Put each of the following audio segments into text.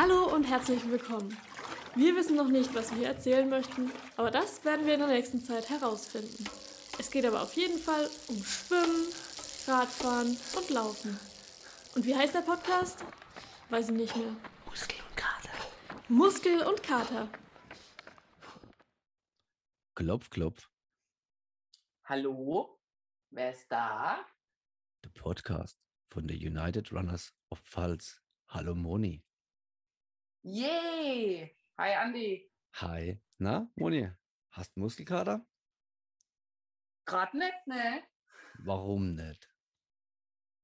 Hallo und herzlich willkommen. Wir wissen noch nicht, was wir erzählen möchten, aber das werden wir in der nächsten Zeit herausfinden. Es geht aber auf jeden Fall um Schwimmen, Radfahren und Laufen. Und wie heißt der Podcast? Weiß ich nicht mehr. Muskel und Kater. Muskel und Kater. Klopf, klopf. Hallo, wer ist da? Der Podcast von der United Runners of Pfalz. Hallo Moni. Yay! Hi Andi. Hi. Na, Moni, hast du Muskelkater? Grad nicht, ne? Warum nicht?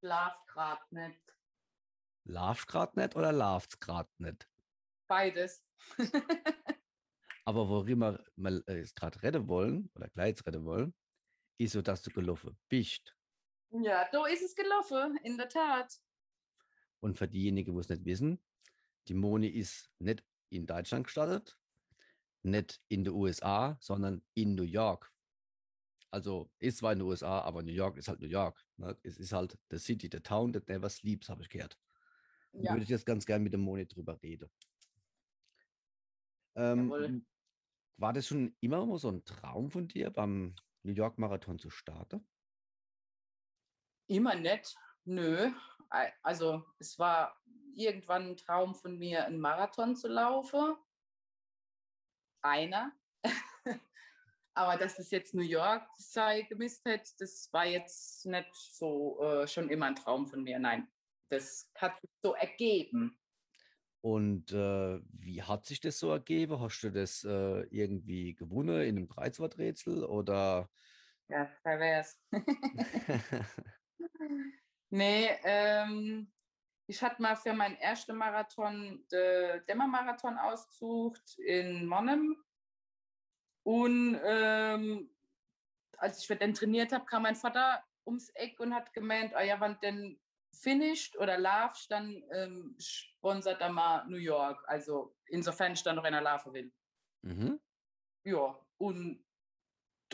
Schlaf grad nicht. Larvst grad nicht oder larvst grad nicht? Beides. Aber worüber wir äh, jetzt gerade reden wollen, oder gleich jetzt reden wollen, ist so, dass du gelaufen bist. ja, da ist es gelaufen, in der Tat. Und für diejenigen, die es nicht wissen, die Moni ist nicht in Deutschland gestartet, nicht in den USA, sondern in New York. Also ist zwar in den USA, aber New York ist halt New York. Ne? Es ist halt the city, the town that never sleeps, habe ich gehört. Ja, würde ich jetzt ganz gerne mit dem Moni drüber reden. Ähm, war das schon immer mal so ein Traum von dir, beim New York Marathon zu starten? immer nett. Nö. Also es war irgendwann ein Traum von mir, einen Marathon zu laufen. Einer. Aber dass es jetzt New York sei gemisst hätte, das war jetzt nicht so äh, schon immer ein Traum von mir. Nein, das hat sich so ergeben. Und äh, wie hat sich das so ergeben? Hast du das äh, irgendwie gewonnen in einem Kreuzworträtsel oder? Ja, pervers. Nee, ähm, ich hatte mal für meinen ersten Marathon den Dämmermarathon ausgesucht in Monnem. Und ähm, als ich den trainiert habe, kam mein Vater ums Eck und hat gemeint, ah ja, wann denn finished oder laufst, dann ähm, sponsert er mal New York. Also insofern ich dann noch einer laufen will. Mhm. Ja, und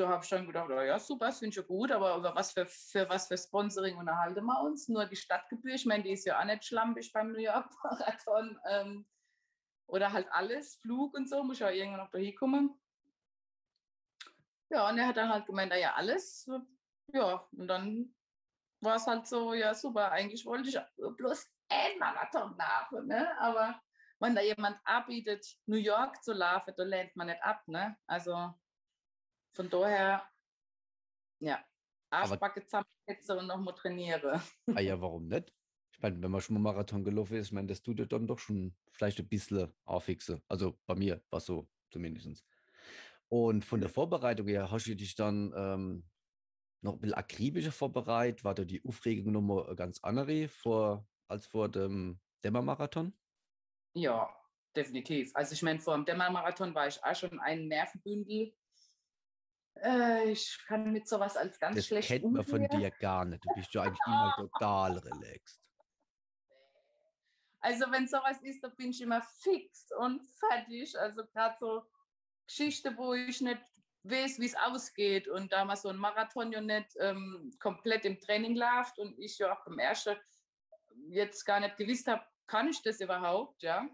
da habe ich dann gedacht, oh ja, super, das finde ich ja gut, aber über was für, für was für Sponsoring unterhalten wir uns? Nur die Stadtgebühr, ich meine, die ist ja auch nicht schlampig beim New York Marathon. Ähm, oder halt alles, Flug und so, muss ja irgendwann noch dahin kommen. Ja, und er hat dann halt gemeint, ja, alles. Ja, und dann war es halt so, ja, super, eigentlich wollte ich bloß einen Marathon laufen, ne? aber wenn da jemand anbietet, New York zu laufen, da lehnt man nicht ab, ne? Also von daher, ja, Arschbacke zusammensetzen und nochmal trainiere. Ah ja, warum nicht? Ich meine, wenn man schon mal Marathon gelaufen ist, ich meine, das tut dir dann doch schon vielleicht ein bisschen auffixe. Also bei mir war so zumindest. Und von der Vorbereitung her, hast du dich dann ähm, noch ein bisschen akribischer vorbereitet? War da die Aufregung nochmal ganz andere vor, als vor dem Dämmermarathon? Ja, definitiv. Also ich meine, vor dem Dämmermarathon war ich auch schon ein Nervenbündel. Äh, ich kann mit sowas als ganz Das schlecht kennt man von dir gar nicht. Du bist ja eigentlich immer total relaxed. Also wenn sowas ist, da bin ich immer fix und fertig. Also gerade so Geschichte, wo ich nicht weiß, wie es ausgeht und da mal so ein Marathon ja nicht ähm, komplett im Training läuft und ich ja auch beim ersten jetzt gar nicht gewusst habe, kann ich das überhaupt, ja?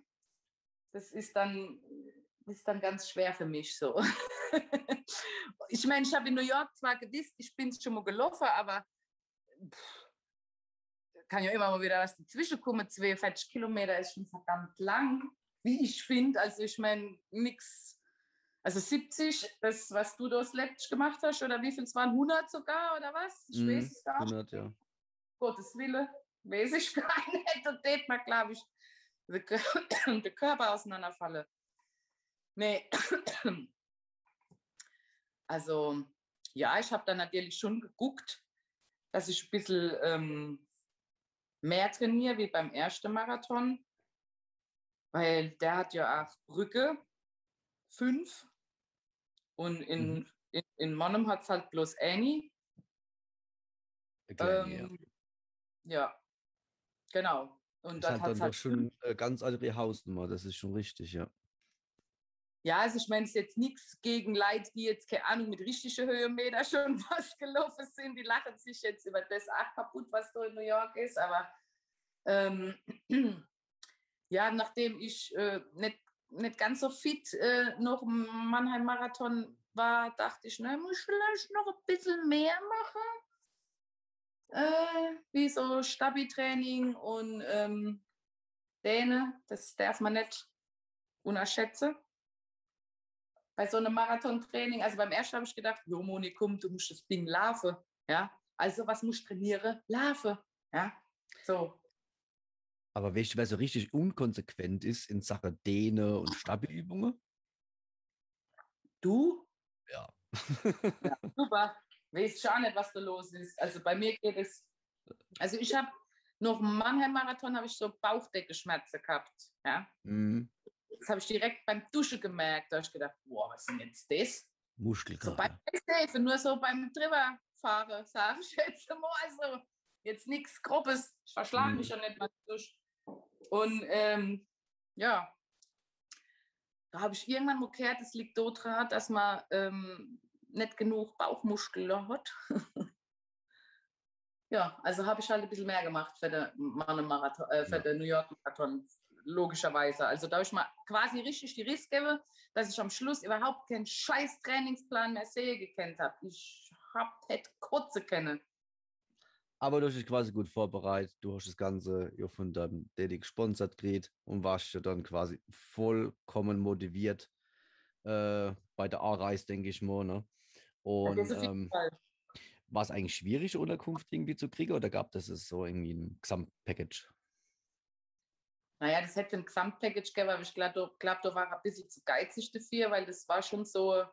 Das ist dann, ist dann ganz schwer für mich so. ich meine, ich habe in New York zwar gewusst, ich bin schon mal gelaufen, aber pff, kann ja immer mal wieder was dazwischen kommen. 42 Kilometer ist schon verdammt lang, wie ich finde. Also ich meine, nix. Also 70, das, was du das letztes gemacht hast, oder wie viel es waren? 100 sogar, oder was? Ich Mhm, weiß es gar nicht. 100, ja. Gottes Wille, weiß ich gar nicht. Da tät man, glaube ich, der Körper auseinanderfalle. Nee. Also, ja, ich habe dann natürlich schon geguckt, dass ich ein bisschen ähm, mehr trainiere wie beim ersten Marathon. Weil der hat ja auch Brücke, fünf. Und in, Mhm. in, in Monum hat es halt bloß Annie. Kleine, ja. Ähm, ja, genau. Und Das dann hat dann es doch halt schon eine ganz andere Hausnummer, das ist schon richtig, ja. Ja, also ich meine, es ist jetzt nichts gegen Leute, die jetzt, keine Ahnung, mit richtigen Höhenmeter schon was gelaufen sind. Die lachen sich jetzt über das auch kaputt, was da in New York ist. Aber ähm, ja, nachdem ich äh, nicht, nicht ganz so fit äh, noch im Mannheim-Marathon war, dachte ich, ne, muss ich vielleicht noch ein bisschen mehr machen. Äh, wie so Stabi-Training und ähm, Däne, das darf man nicht unterschätzen. Bei so einem Marathontraining, also beim ersten habe ich gedacht, jo Moni, komm, du musst das Ding laufen. Ja, also was muss ich trainieren? Laufen. Ja, so. Aber weißt du, wer so richtig unkonsequent ist in Sachen Dehne und Stabi-Übungen? Du? Ja. ja super. Weiß schon nicht, was da los ist. Also bei mir geht es. Also ich habe noch im Mannheim-Marathon habe ich so Bauchdeckenschmerzen gehabt. Ja. Mhm. Das habe ich direkt beim Duschen gemerkt. Da habe ich gedacht, boah, was ist denn jetzt das? Muskelkater. So beim nur so beim drüberfahren, sage ich jetzt mal. Also jetzt nichts Grobes. Ich verschlage mhm. mich ja nicht mal durch. Und ähm, ja, da habe ich irgendwann mal gehört, es liegt daran, dass man ähm, nicht genug Bauchmuskeln hat. ja, also habe ich halt ein bisschen mehr gemacht für den, Marathon, äh, für ja. den New York Marathon, logischerweise. Also da habe ich mal quasi richtig die Riss gegeben, dass ich am Schluss überhaupt keinen scheiß Trainingsplan mehr sehe gekannt habe. Ich habe hätte kurze kennen. Aber du hast dich quasi gut vorbereitet. Du hast das Ganze ja von deinem Daddy gesponsert gekriegt und warst ja dann quasi vollkommen motiviert äh, bei der A-Reise, denke ich mal. Ne? Und ähm, war es eigentlich schwierig, Unterkunft irgendwie zu kriegen oder gab es so irgendwie ein Gesamtpackage? Naja, das hätte ein Gesamtpackage gegeben, aber ich glaube, glaub, da war ein bisschen zu geizig dafür, weil das war schon so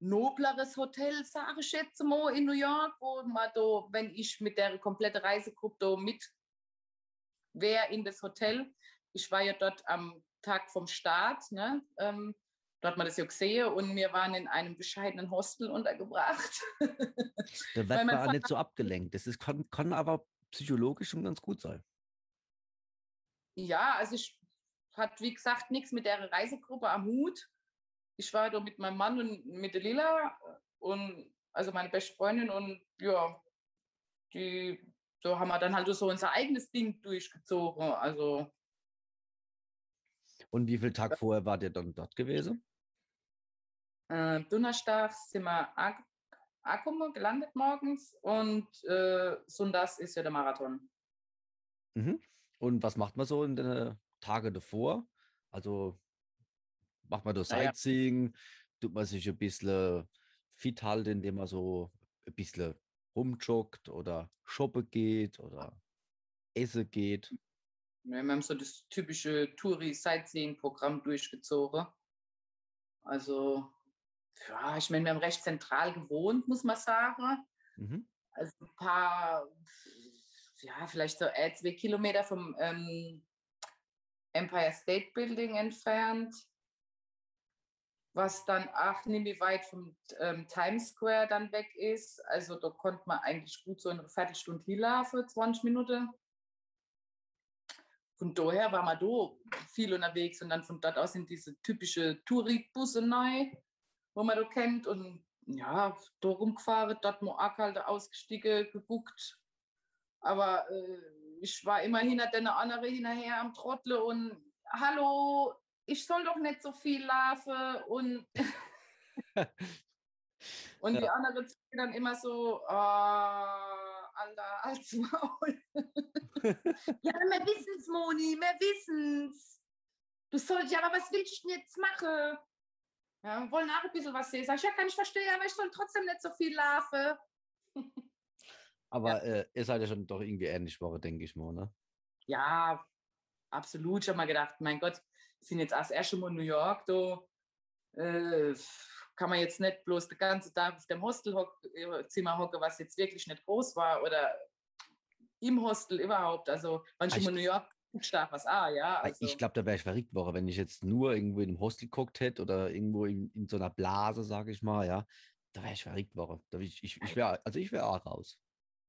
nobleres Hotel, sage ich jetzt mal, in New York, wo man da, wenn ich mit der kompletten Reisegruppe mit wäre in das Hotel. Ich war ja dort am Tag vom Start, ne? Ähm, da hat man das ja gesehen und wir waren in einem bescheidenen Hostel untergebracht. Da wird man auch nicht so abgelenkt. Das ist, kann, kann aber psychologisch schon ganz gut sein. Ja, also ich hat wie gesagt nichts mit der Reisegruppe am Hut ich war da mit meinem Mann und mit der Lila und also meine beste Freundin und ja, die, so haben wir dann halt so unser eigenes Ding durchgezogen. Also. Und wie viel Tag vorher war der dann dort gewesen? Äh, Donnerstag sind wir angekommen, gelandet morgens und äh, Sonntags ist ja der Marathon. Mhm. Und was macht man so in den Tagen davor? Also macht man da Sightseeing, tut man sich ein bisschen fit halten, indem man so ein bisschen rumjoggt oder shoppen geht oder essen geht. wir haben so das typische Touri-Sightseeing-Programm durchgezogen. Also, ja, ich meine, wir haben recht zentral gewohnt, muss man sagen. Mhm. Also ein paar, ja, vielleicht so zwei Kilometer vom ähm, Empire State Building entfernt was dann auch nicht weit vom ähm, Times Square dann weg ist. Also da konnte man eigentlich gut so eine Viertelstunde hinlaufen, 20 Minuten. Von daher war man da viel unterwegs und dann von dort aus sind diese typische Touri-Busse neu, wo man da kennt und ja, da rumgefahren, dort mal halt ausgestiegen, geguckt. Aber äh, ich war immer hinter den anderen hinterher am Trottel und hallo, ich soll doch nicht so viel laufen und, und ja. die andere dann immer so, oh, Alter, als Maul. ja, wir wissen es, Moni, wir wissen es. Du sollst, ja, aber was willst du denn jetzt machen? Ja, wollen auch ein bisschen was sehen. Sag ich, ja, kann ich verstehen, aber ich soll trotzdem nicht so viel laufen. aber ja. äh, ihr seid ja schon doch irgendwie ähnlich Woche, denke ich mal, ne? Ja, absolut. Ich habe mal gedacht, mein Gott, sind jetzt erste Mal in New York, da äh, kann man jetzt nicht bloß den ganzen Tag auf dem Hostelzimmer äh, hocken, was jetzt wirklich nicht groß war oder im Hostel überhaupt. Also manchmal in New York stark was ah, ja. Also. Ich glaube, da wäre ich verrückt worden, wenn ich jetzt nur irgendwo in einem Hostel geguckt hätte oder irgendwo in, in so einer Blase, sage ich mal, ja. Da wäre ich verrückt worden. Da ich, ich, ich wäre, also ich wäre auch raus.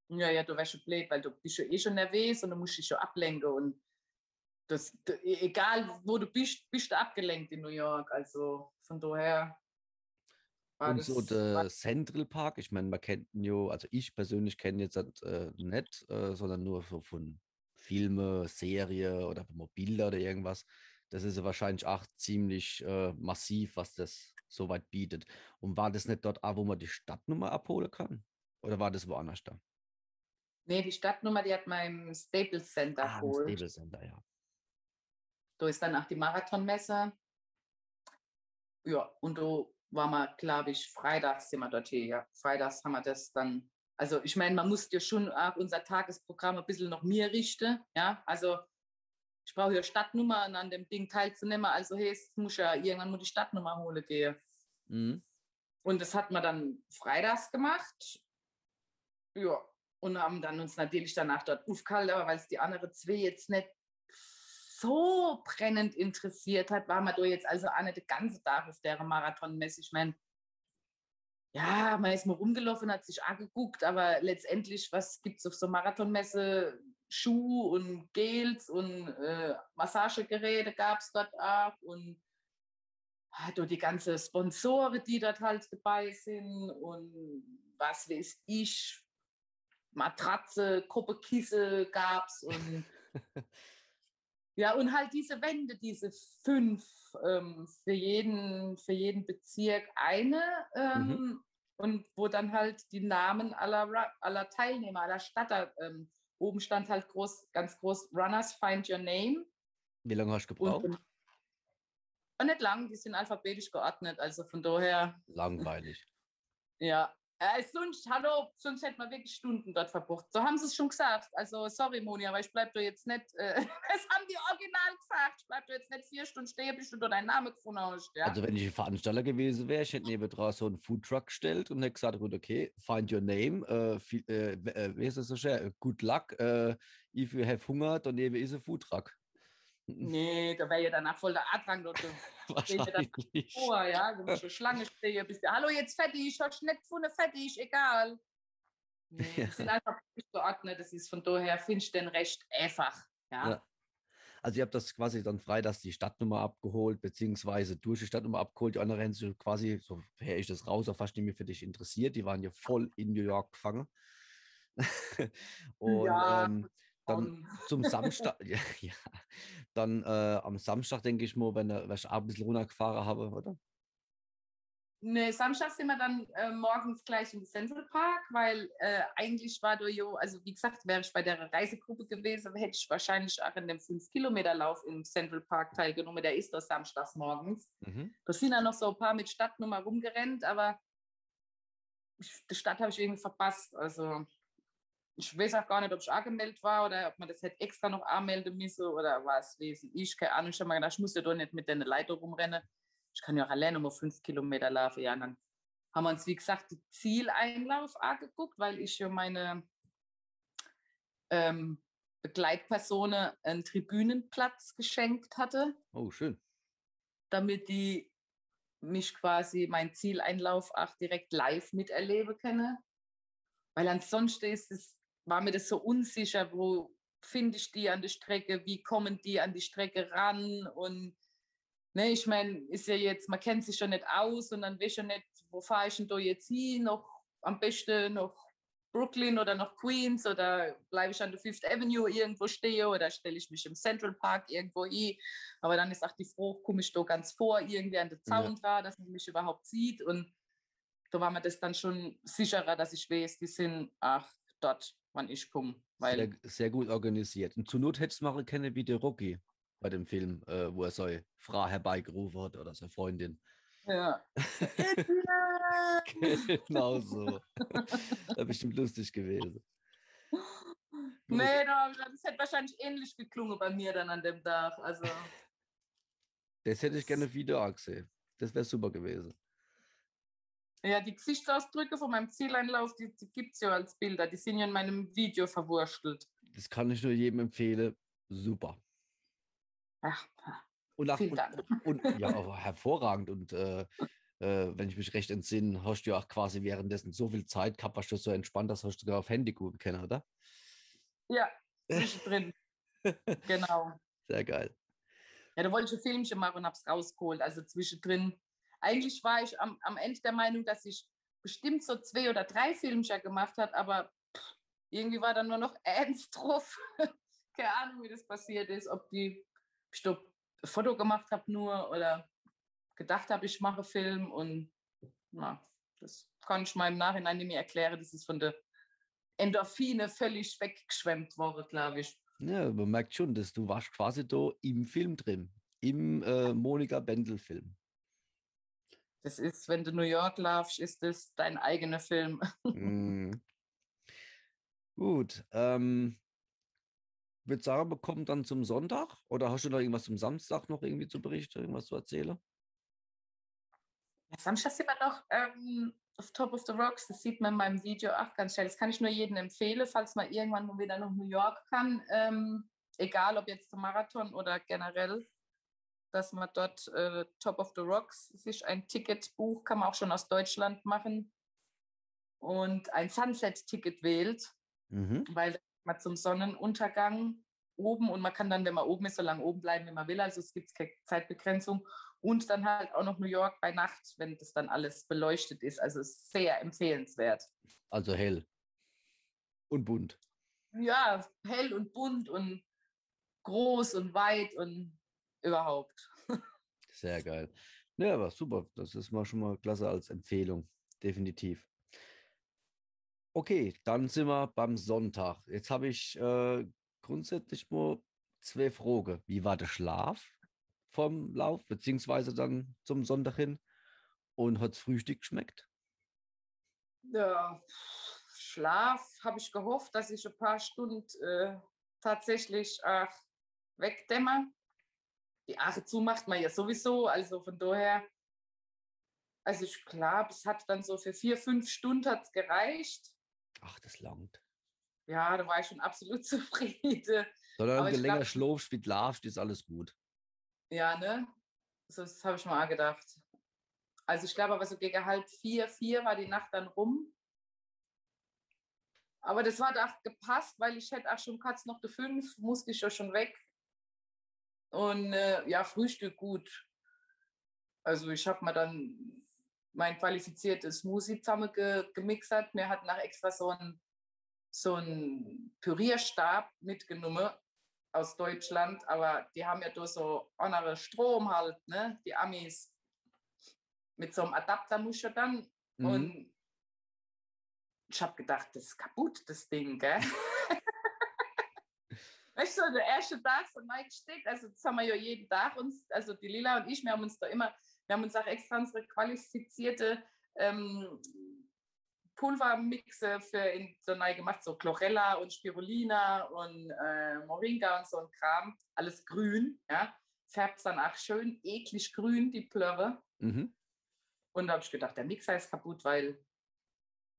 Ja, ja, du wärst schon blöd, weil du bist ja eh schon nervös und du musst dich schon ablenken und das, e, egal wo du bist, bist du abgelenkt in New York. Also von daher. Und so der Central Park, ich meine, man kennt ihn ja, also ich persönlich kenne jetzt äh, nicht, äh, sondern nur so von Filme, Serie oder Bilder oder irgendwas. Das ist ja wahrscheinlich auch ziemlich äh, massiv, was das soweit bietet. Und war das nicht dort auch, wo man die Stadtnummer abholen kann? Oder war das woanders da? Nee, die Stadtnummer, die hat im Staples Center Ah, geholt. Stable Center, ja. Da ist dann auch die Marathonmesse. Ja, und da waren wir, glaube ich, freitags sind wir dort hier. Ja. Freitags haben wir das dann. Also ich meine, man muss ja schon auch unser Tagesprogramm ein bisschen noch mehr richten. Ja, also ich brauche ja Stadtnummer und an dem Ding teilzunehmen. Also hey, es muss ja irgendwann mal die Stadtnummer holen gehen. Mhm. Und das hat man dann freitags gemacht. Ja, und haben dann uns natürlich danach dort aufgehalten, aber weil es die andere zwei jetzt nicht so brennend interessiert hat, war man da jetzt also auch nicht den ganzen Tag auf der Marathonmesse. Ich meine, ja, man ist mal rumgelaufen, hat sich angeguckt, aber letztendlich, was gibt es auf so Marathonmesse? Schuh und Gels und äh, Massagegeräte gab es dort auch und da die ganze Sponsoren, die dort halt dabei sind und was weiß ich, Matratze, Kuppelkissen gab es und ja, und halt diese Wände, diese fünf ähm, für, jeden, für jeden Bezirk eine ähm, und wo dann halt die Namen aller, aller Teilnehmer, aller Stadt, ähm, oben stand halt groß, ganz groß Runners Find Your Name Wie lange hast du gebraucht? und, und nicht lang, die sind alphabetisch geordnet, also von daher Langweilig. ja. Äh, sonst, hallo, sonst hätten wir wirklich Stunden dort verbracht. So haben sie es schon gesagt. Also, sorry, Moni, aber ich bleib da jetzt nicht, äh, das haben die original gesagt. Ich bleib da jetzt nicht vier Stunden stehen, bis du da deinen Namen gefunden hast. Ja? Also wenn ich ein Veranstalter gewesen wäre, ich hätte neben dran so einen Foodtruck gestellt und hätte gesagt, gut, okay, find your name, äh, viel, äh, äh, wie ist das so schön? Good luck, äh, if you have Hunger, daneben ist ein Foodtruck. Nee, da wäre ja danach voll der Andrang dort. Wahrscheinlich. vor, ja, du musst schon Schlange stehen, bis der, hallo, jetzt fertig, hast du nicht gefunden, fertig, egal. Nee, Ja. die sind einfach nicht geordnet, das ist von daher, finde ich den recht einfach. Ja. Ja. Also ihr habt das quasi dann freitags die Stadtnummer abgeholt, beziehungsweise durch die Stadtnummer abgeholt. Die anderen sich quasi, so her ich das raus, auch fast nicht mehr für dich interessiert. Die waren ja voll in New York gefangen. Und Ja, ähm, dann zum Samstag, ja, ja, dann äh, am Samstag denke ich mal, wenn, er- wenn ich ein bisschen runtergefahren habe, oder? Nee, Samstag sind wir dann äh, morgens gleich im Central Park, weil äh, eigentlich war du jo, also wie gesagt, wäre ich bei der Reisegruppe gewesen, hätte ich wahrscheinlich auch in dem 5-Kilometer-Lauf im Central Park teilgenommen. Der ist doch samstags morgens. Mhm. Da sind dann noch so ein paar mit Stadtnummer rumgerannt, aber ich, die Stadt habe ich irgendwie verpasst. Also ich weiß auch gar nicht, ob ich angemeldet war oder ob man das hätte extra noch anmelden müssen oder was lesen. Ich keine Ahnung, ich habe mir gedacht, ich muss ja doch nicht mit der Leiter rumrennen. Ich kann ja auch alleine um fünf Kilometer laufen. Ja, dann haben wir uns, wie gesagt, die Zieleinlauf angeguckt, weil ich ja meine ähm, Begleitpersonen einen Tribünenplatz geschenkt hatte Oh, schön. damit die mich quasi mein Zieleinlauf auch direkt live miterleben können. Weil ansonsten ist es, war mir das so unsicher, wo finde ich die an der Strecke, wie kommen die an die Strecke ran und ne, ich meine, ist ja jetzt, man kennt sich schon nicht aus und dann weiß ich ja nicht, wo fahre ich denn da jetzt hin, noch am besten noch Brooklyn oder noch Queens oder bleibe ich an der Fifth Avenue irgendwo stehen oder stelle ich mich im Central Park irgendwo hin. Aber dann ist auch die Froh, komme ich da ganz vor, irgendwie an den Ja. Zaun dran, dass man mich überhaupt sieht. Und da war mir das dann schon sicherer, dass ich weiß, die sind ach, dort, wann ich komme. Weil Sehr, sehr gut organisiert. Und zur Not hättest du machen können wie der Rocky bei dem Film, äh, wo er seine Frau herbeigerufen hat oder seine Freundin. ja. genau so. Wäre bestimmt lustig gewesen. nee, da- das hätte wahrscheinlich ähnlich geklungen bei mir dann an dem Tag. Also, Das hätte ich gerne wieder gesehen. Das wäre super gewesen. Ja, die Gesichtsausdrücke von meinem Zieleinlauf, die, die gibt es ja als Bilder. Die sind ja in meinem Video verwurstelt. Das kann ich nur jedem empfehlen. Super. Ach, Und, auch, vielen und, Dank. und ja, aber hervorragend. Und äh, äh, wenn ich mich recht entsinne, hast du ja auch quasi währenddessen so viel Zeit gehabt, warst du so entspannt, dass hast du sogar auf Handy gucken können, oder? Ja, zwischendrin. genau. Sehr geil. Ja, da wollte ich ein Filmchen machen und habe es rausgeholt. Also zwischendrin. Eigentlich war ich am, am Ende der Meinung, dass ich bestimmt so zwei oder drei Filmchen gemacht hat, aber irgendwie war dann nur noch eins drauf. keine Ahnung, wie das passiert ist, ob die ich ein Foto gemacht habe nur oder gedacht habe, ich mache Film und na, das kann ich mal im Nachhinein nicht mehr erklären. Das ist von der Endorphine völlig weggeschwemmt worden, glaube ich. Ja, man merkt schon, dass du warst quasi da im Film drin, im äh, Monika Bendel-Film. Das ist, wenn du New York laufst, ist das dein eigener Film. mm. Gut. Ähm, würde sagen, wir kommen dann zum Sonntag oder hast du noch irgendwas zum Samstag noch irgendwie zu berichten, irgendwas zu erzählen? Ja, Samstag sind wir noch ähm, auf Top of the Rocks. Das sieht man in meinem Video auch ganz schnell. Das kann ich nur jedem empfehlen, falls man irgendwann mal wieder nach New York kann. Ähm, egal ob jetzt zum Marathon oder generell, dass man dort äh, Top of the Rocks sich ein Ticket bucht, kann man auch schon aus Deutschland machen und ein Sunset-Ticket wählt, mhm. weil man zum Sonnenuntergang oben und man kann dann, wenn man oben ist, so lange oben bleiben, wie man will. Also es gibt keine Zeitbegrenzung. Und dann halt auch noch New York bei Nacht, wenn das dann alles beleuchtet ist. Also sehr empfehlenswert. Also hell und bunt. Ja, hell und bunt und groß und weit und überhaupt. Sehr geil. Ja, aber super. Das ist mal schon mal klasse als Empfehlung. Definitiv. Okay, dann sind wir beim Sonntag. Jetzt habe ich äh, grundsätzlich nur zwei Fragen. Wie war der Schlaf vom Lauf, beziehungsweise dann zum Sonntag hin? Und hat das Frühstück geschmeckt? Ja, Schlaf habe ich gehofft, dass ich ein paar Stunden äh, tatsächlich äh, wegdämmer. Die Ache zu macht man ja sowieso, also von daher, also ich glaube, es hat dann so für vier, fünf Stunden hat's gereicht. Ach, das langt. Ja, da war ich schon absolut zufrieden. Solange du länger schläfst, wie larvst, ist alles gut. Ja, ne? So, das habe ich mal auch gedacht. Also ich glaube aber so gegen halb vier, vier war die Nacht dann rum. Aber das war da gepasst, weil ich hätte auch schon kurz noch die fünf, musste ich ja schon weg. Und äh, ja, Frühstück gut. Also ich habe mir dann mein qualifiziertes Smoothie zusammen ge gemixert. Mir hat nach extra so ein, so ein Pürierstab mitgenommen aus Deutschland, aber die haben ja da so andere Strom halt, ne? Die Amis. Mit so einem Adapter muss ja dann. Mhm. Und ich habe gedacht, das ist kaputt, das Ding, gell? weißt du, der erste Tag so neu gesteckt, also das haben wir ja jeden Tag uns, also die Lila und ich, wir haben uns da immer wir haben uns auch extra unsere qualifizierte ähm, Pulvermixe für in so neu gemacht, so Chlorella und Spirulina und äh, Moringa und so ein Kram. Alles grün, ja. Färbt dann auch schön eklig grün, die Plörre. Mhm. Und da habe ich gedacht, der Mixer ist kaputt, weil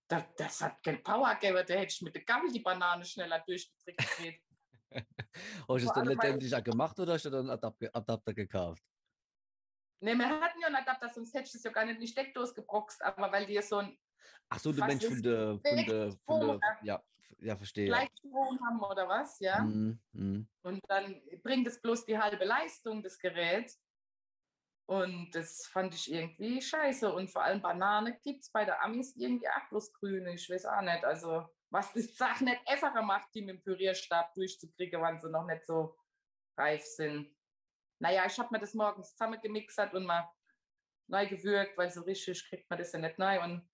das, das hat kein Power gegeben, der hätte ich mit der Gabel die Banane schneller durchgedrückt. hast du es dann letztendlich auch gemacht oder hast du dann einen Adapter, Adapter gekauft? Ne, wir hatten ja einen Adapter, sonst hättest du es ja gar nicht in die Steckdose gebroxt, aber weil die so ein. Ach so, du meinst von der, von der, von der, ja, ja, verstehe. Gleichstrom haben oder was, ja. Mm, mm. Und dann bringt es bloß die halbe Leistung, das Gerät. Und das fand ich irgendwie scheiße. Und vor allem Banane gibt es bei der Amis irgendwie auch bloß grüne. Ich weiß auch nicht. Also, was die Sache nicht einfacher macht, die mit dem Pürierstab durchzukriegen, wenn sie noch nicht so reif sind. Naja, ich habe mir das morgens zusammengemixt und mal neu gewürgt, weil so richtig kriegt man das ja nicht neu und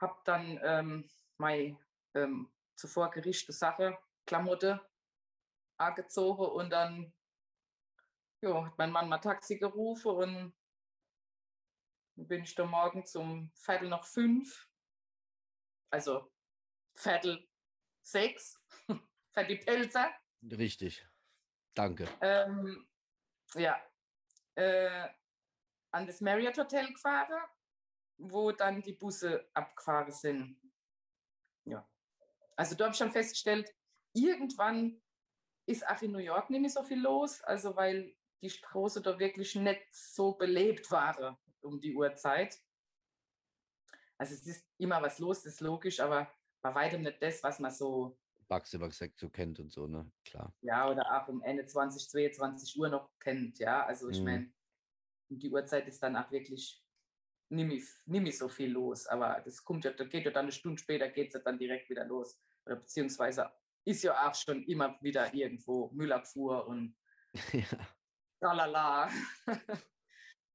habe dann ähm, meine ähm, zuvor gerichtete Sache, Klamotte, angezogen und dann jo, hat mein Mann mal Taxi gerufen und bin ich da morgen zum Viertel noch fünf, also Viertel sechs, für die Pelzer. Richtig. Danke. Ähm, ja, äh, an das Marriott Hotel gefahren, wo dann die Busse abgefahren sind. Ja. Also da habe ich schon festgestellt, irgendwann ist auch in New York nicht mehr so viel los, also weil die Straße da wirklich nicht so belebt waren um die Uhrzeit. Also es ist immer was los, das ist logisch, aber bei weitem nicht das, was man so Baxeback so kennt und so, ne? Klar. Ja, oder auch um Ende 20, 22 Uhr noch kennt, ja. Also ich mhm. meine, die Uhrzeit ist dann auch wirklich nicht mehr, so viel los. Aber das kommt ja, da geht ja dann eine Stunde später, geht es ja dann direkt wieder los. Oder beziehungsweise ist ja auch schon immer wieder irgendwo Müllabfuhr und ja. tralala.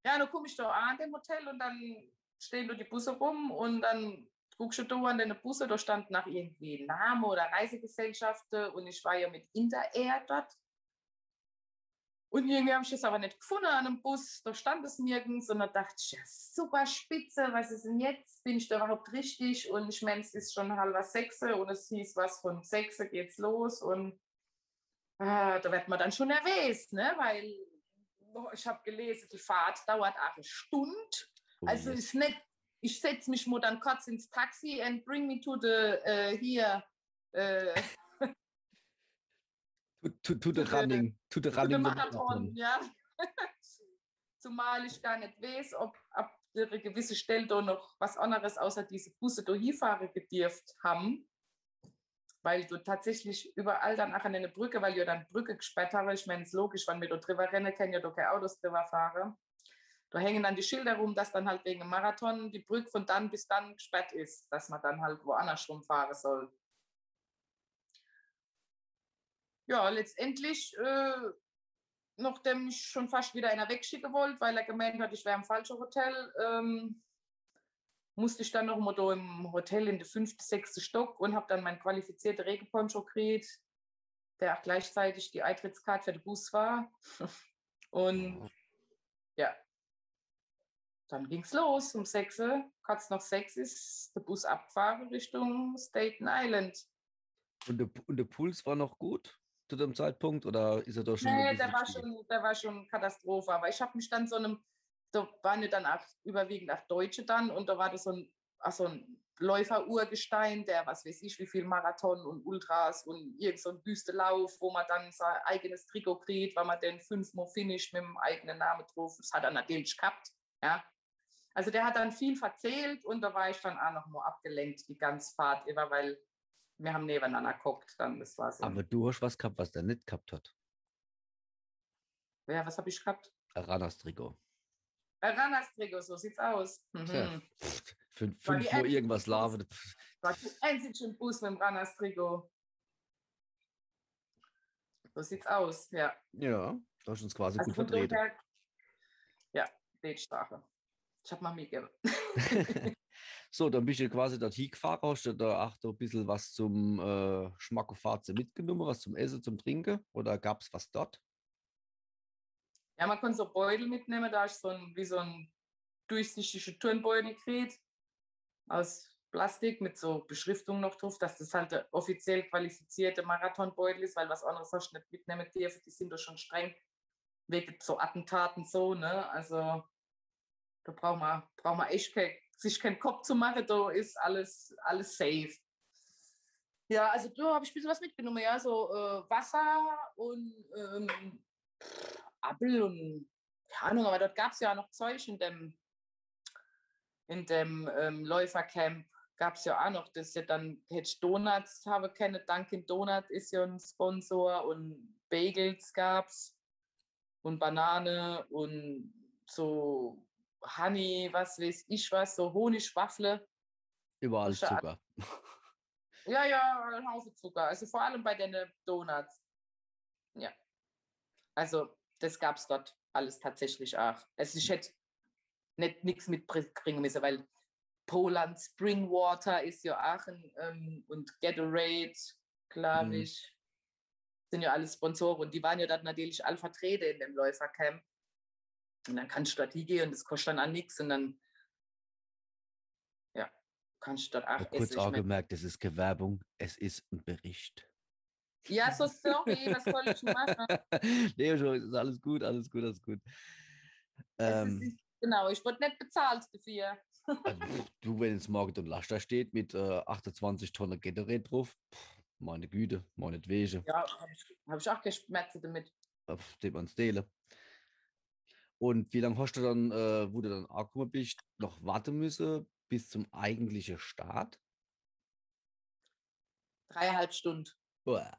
ja, dann komme ich da an dem Hotel und dann stehen da die Busse rum und dann guckst du da an den Busse, da stand nach irgendwie Name oder Reisegesellschaften und ich war ja mit Interair dort. Und irgendwie habe ich es aber nicht gefunden an einem Bus, da stand es nirgends und da dachte ich, ja, super spitze, was ist denn jetzt? Bin ich da überhaupt richtig? Und ich meine, es ist schon halber sechs und es hieß was von sechs geht's los und äh, da wird man dann schon nervös, ne? weil ich habe gelesen, die Fahrt dauert eine Stunde. Oh, Also ist nicht, ich setze mich nur dann kurz ins Taxi and bring me to the äh, hier äh, To, to, to the to the- running, to the running. Marathon, ja. Zumal ich gar nicht weiß, ob ab der gewisse Stelle da noch was anderes außer diese Busse da hinfahren gedürft haben. Weil du tatsächlich überall dann auch an eine Brücke, weil ihr dann Brücke gesperrt habe. Ich meine, es ist logisch, wenn wir da drüber rennen, können ja da keine Autos drüber fahren. Da hängen dann die Schilder rum, dass dann halt wegen dem Marathon die Brücke von dann bis dann gesperrt ist, dass man dann halt woanders rumfahren soll. Ja, letztendlich, äh, nachdem ich schon fast wieder einer wegschicken wollte, weil er gemeint hat, ich wäre im falschen Hotel, ähm, musste ich dann noch mal da im Hotel in den fünften, sechsten Stock und habe dann meinen qualifizierten Regenponcho gekriegt, der auch gleichzeitig die Eintrittskarte für den Bus war. und ja, dann ging es los um 6 Uhr. Kurz nach 6 ist der Bus abgefahren Richtung Staten Island. Und der, und der Puls war noch gut zu dem Zeitpunkt oder ist er doch schon? Nee, der war schon, der war schon Katastrophe. Aber ich habe mich dann so einem, da waren ja dann auch überwiegend auch Deutsche dann und da war das so ein, ach so ein Läufer-Urgestein, der was weiß ich, wie viel Marathon und Ultras und irgend so ein Wüstelauf, wo man dann sein eigenes Trikot kriegt, weil man den fünfmal finisht mit dem eigenen Namen drauf. Das hat er natürlich gehabt. Ja. Also der hat dann viel verzählt und da war ich dann auch noch mal abgelenkt, die ganze Fahrt über, weil wir haben nebeneinander geguckt. Dann, das war so. Aber du hast was gehabt, was der nicht gehabt hat. ja, was habe ich gehabt? Ein Ranas-Trikot. Ranas Trikot, so sieht's aus. Mhm. Tja, Fünf, fünf Uhr irgendwas pff, War die einzige Bus mit dem Ranas Trikot. So sieht's aus, ja. Ja, du hast uns quasi Also gut vertreten. daher, ja, Weltsprache. Ich habe mal mitgegeben. so, dann bist du quasi dorthin gefahren, hast du da auch ein bisschen was zum äh, Fahrt mitgenommen, was zum Essen, zum Trinken? Oder gab es was dort? Ja, man kann so Beutel mitnehmen, da ist so ein, wie so ein durchsichtiger Turnbeutel gekriegt aus Plastik mit so Beschriftung noch drauf, dass das halt der offiziell qualifizierte Marathonbeutel ist, weil was anderes hast du nicht mitnehmen dürfen, die sind doch schon streng wegen so Attentaten so, ne? Also da braucht man, braucht man echt kein, sich keinen Kopf zu machen, da ist alles, alles safe. Ja, also da habe ich ein bisschen was mitgenommen, ja, so äh, Wasser und ähm, Apfel und keine Ahnung, aber dort gab es ja noch Zeug in dem, in dem ähm, Läufercamp. Gab es ja auch noch, das ja dann hätte Donuts habe keine Dunkin' Donut ist ja ein Sponsor und Bagels gab's und Banane und so Honey, was weiß ich was, so Honigwaffle. Überall. Zucker. Ja, ja, ein Haufen Zucker. Also vor allem bei den Donuts. Ja. Also das gab es dort alles tatsächlich auch. Also ich hätte nicht nichts mitbringen müssen, weil Poland Springwater ist ja auch ein, ähm, und Gatorade, glaube Mhm. ich, sind ja alles Sponsoren und die waren ja dort natürlich alle vertreten in dem Läufercamp. Und dann kannst du dort hingehen und das kostet dann auch nichts und dann ja, kannst du dort auch kurz mein- angemerkt, es ist keine Werbung, es ist ein Bericht. Ja, so sorry, was soll ich machen? nee, ist alles gut, alles gut, alles gut. Es Ähm, ist, genau, ich wurde nicht bezahlt dafür. also, du, wenn jetzt morgen und Laster steht mit äh, 28 Tonnen Gatorade drauf, pff, meine Güte, meine Wege, Ja, habe ich, hab ich auch Schmerzen damit. auf dem man stehlen. Und wie lange hast du dann, äh, wo du dann angekommen bist, noch warten müssen bis zum eigentlichen Start? Dreieinhalb Stunden. Boah.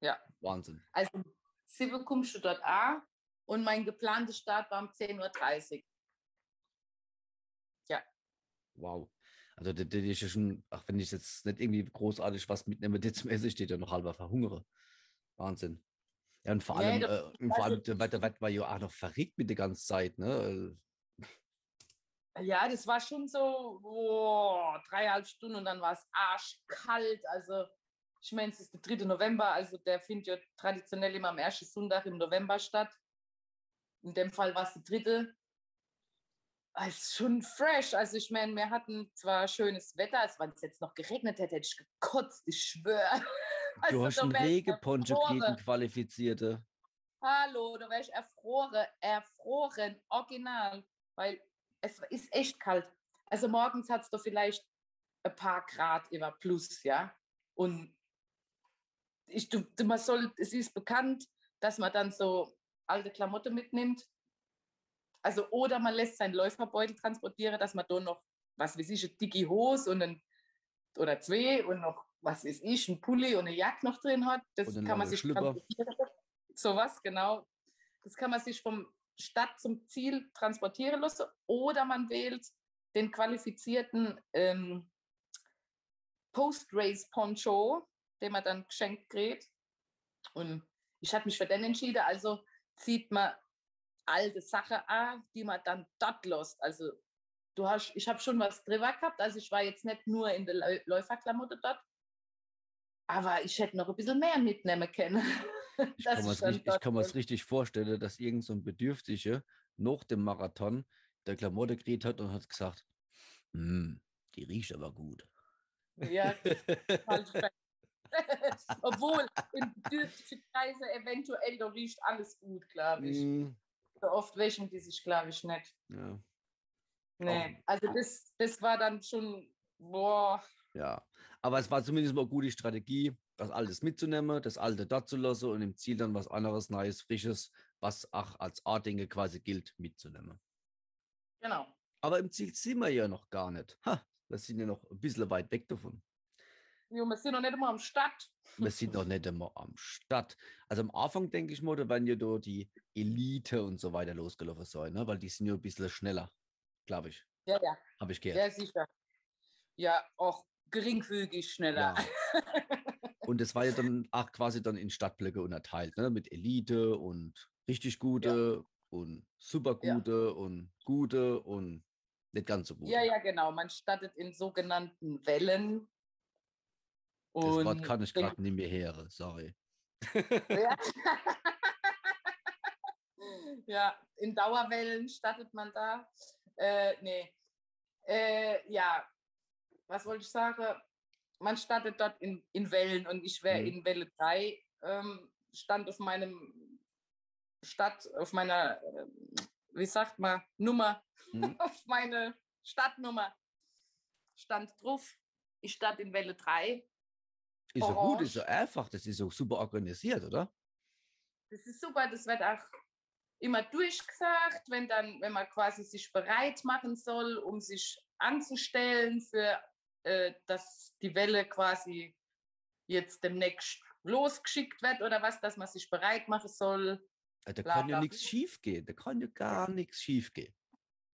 Ja. Wahnsinn. Also, sieben kommst du dort an und mein geplanter Start war um 10.30 Uhr. Wow. Also das, das ist ja schon, auch wenn ich jetzt nicht irgendwie großartig was mitnehme, das zum Essen steht ja noch halber verhungere. Wahnsinn. Ja, und vor Nee, allem, das- äh, und vor also- allem, da, da wird man ja auch noch verrückt mit der ganzen Zeit, ne? Ja, das war schon so boah, dreieinhalb Stunden und dann war es arschkalt. Also, ich meine, es ist der 3. November, also der findet ja traditionell immer am ersten Sonntag im November statt. In dem Fall war es der dritte. Ah, Es schon fresh. Also, ich meine, wir hatten zwar schönes Wetter, als wenn es jetzt noch geregnet hätte, hätte ich gekotzt, ich schwöre. Du hast da einen erfroren. gegen Qualifizierte. Hallo, da wäre ich erfroren, erfroren, original, weil es ist echt kalt. Also morgens hat es doch vielleicht ein paar Grad über plus, ja. Und ich, du, du- man soll, es ist bekannt, dass man dann so alte Klamotten mitnimmt. Also oder man lässt seinen Läuferbeutel transportieren, dass man da noch, was weiß ich, eine dicke Hose und ein, oder zwei und noch, was weiß ich, ein Pulli und eine Jacke noch drin hat. Das kann man sich transportieren. Sowas, genau. Das kann man sich vom Stadt zum Ziel transportieren lassen. Oder man wählt den qualifizierten ähm, Post-Race-Poncho, den man dann geschenkt kriegt. Und ich habe mich für den entschieden. Also zieht man alte Sachen an, die man dann dort lässt. Also du hast, ich habe schon was drüber gehabt. Also ich war jetzt nicht nur in der Läu- Läuferklamotte dort. Aber ich hätte noch ein bisschen mehr mitnehmen können. Ich kann mir's dann richtig, vorstellen, dass irgend so ein Bedürftiger nach dem Marathon der Klamotte gekriegt hat und hat gesagt, "Hm, die riecht aber gut. Ja. Obwohl in bedürftigen Kreise eventuell da riecht alles gut, glaube ich. Hm, So oft wäschen die sich, glaube ich, nicht. ja, Nee. Also das, das war dann schon, boah, ja. Aber es war zumindest mal eine gute Strategie, das Altes mitzunehmen, das Alte dort zu lassen und im Ziel dann was anderes, Neues, Frisches, was auch als Artdinge quasi gilt, mitzunehmen. genau. Aber im Ziel sind wir ja noch gar nicht. Ha, wir sind ja noch ein bisschen weit weg davon. Jo, wir sind noch nicht immer am Start. Wir sind noch nicht immer am Start. Also am Anfang denke ich mal, da werden ja da die Elite und so weiter losgelaufen sein, ne? weil die sind ja ein bisschen schneller, glaube ich. Ja, ja, Habe ich gehört. ja, sicher. Ja, auch geringfügig schneller. Ja. Und das war ja dann auch quasi dann in Stadtblöcke unterteilt, ne? mit Elite und richtig gute und super Ja. gute und gute und nicht ganz so gute. Ja, ja, genau. Man startet in sogenannten Wellen. Das Wort kann ich gerade nicht mehr hören, sorry. Ja. ja, in Dauerwellen startet man da. Äh, nee. Äh, ja, was wollte ich sagen? Man startet dort in, in Wellen und ich wäre Mhm. in Welle 3, ähm, stand auf meinem Stadt, auf meiner, äh, wie sagt man, Nummer, Mhm. auf meine Stadtnummer stand drauf. Ich stand in Welle 3. Ist so gut, ist so einfach, das ist so super organisiert, oder? Das ist super, das wird auch immer durchgesagt, wenn dann, wenn man quasi sich bereit machen soll, um sich anzustellen für, äh, dass die Welle quasi jetzt demnächst losgeschickt wird oder was, dass man sich bereit machen soll. Äh, Da Bla, kann ja nichts schief gehen. Da kann ja gar nichts schief gehen.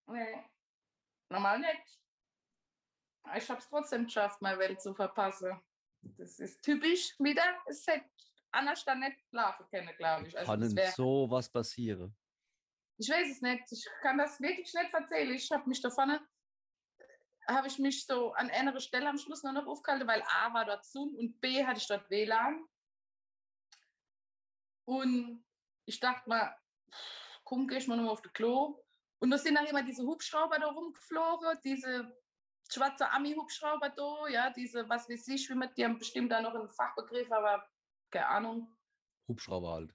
Nee, normal nicht. Ich habe es trotzdem geschafft, meine Welt zu verpassen. Das ist typisch wieder. Es hätte anders dann nicht laufen können, glaube ich. Also Kann denn wär- so was passieren? Ich weiß es nicht. Ich kann das wirklich nicht erzählen. Ich habe mich da vorne, habe ich mich so an einer Stelle am Schluss nur noch aufgehalten, weil A war dort Zoom und B hatte ich dort WLAN. Und ich dachte mal, komm, geh ich mal nochmal auf das Klo. Und da sind dann immer diese Hubschrauber da rumgeflogen, diese schwarze Ami-Hubschrauber da, ja, diese, was weiß ich, wie man, die haben bestimmt da noch einen Fachbegriff, aber keine Ahnung. Hubschrauber halt.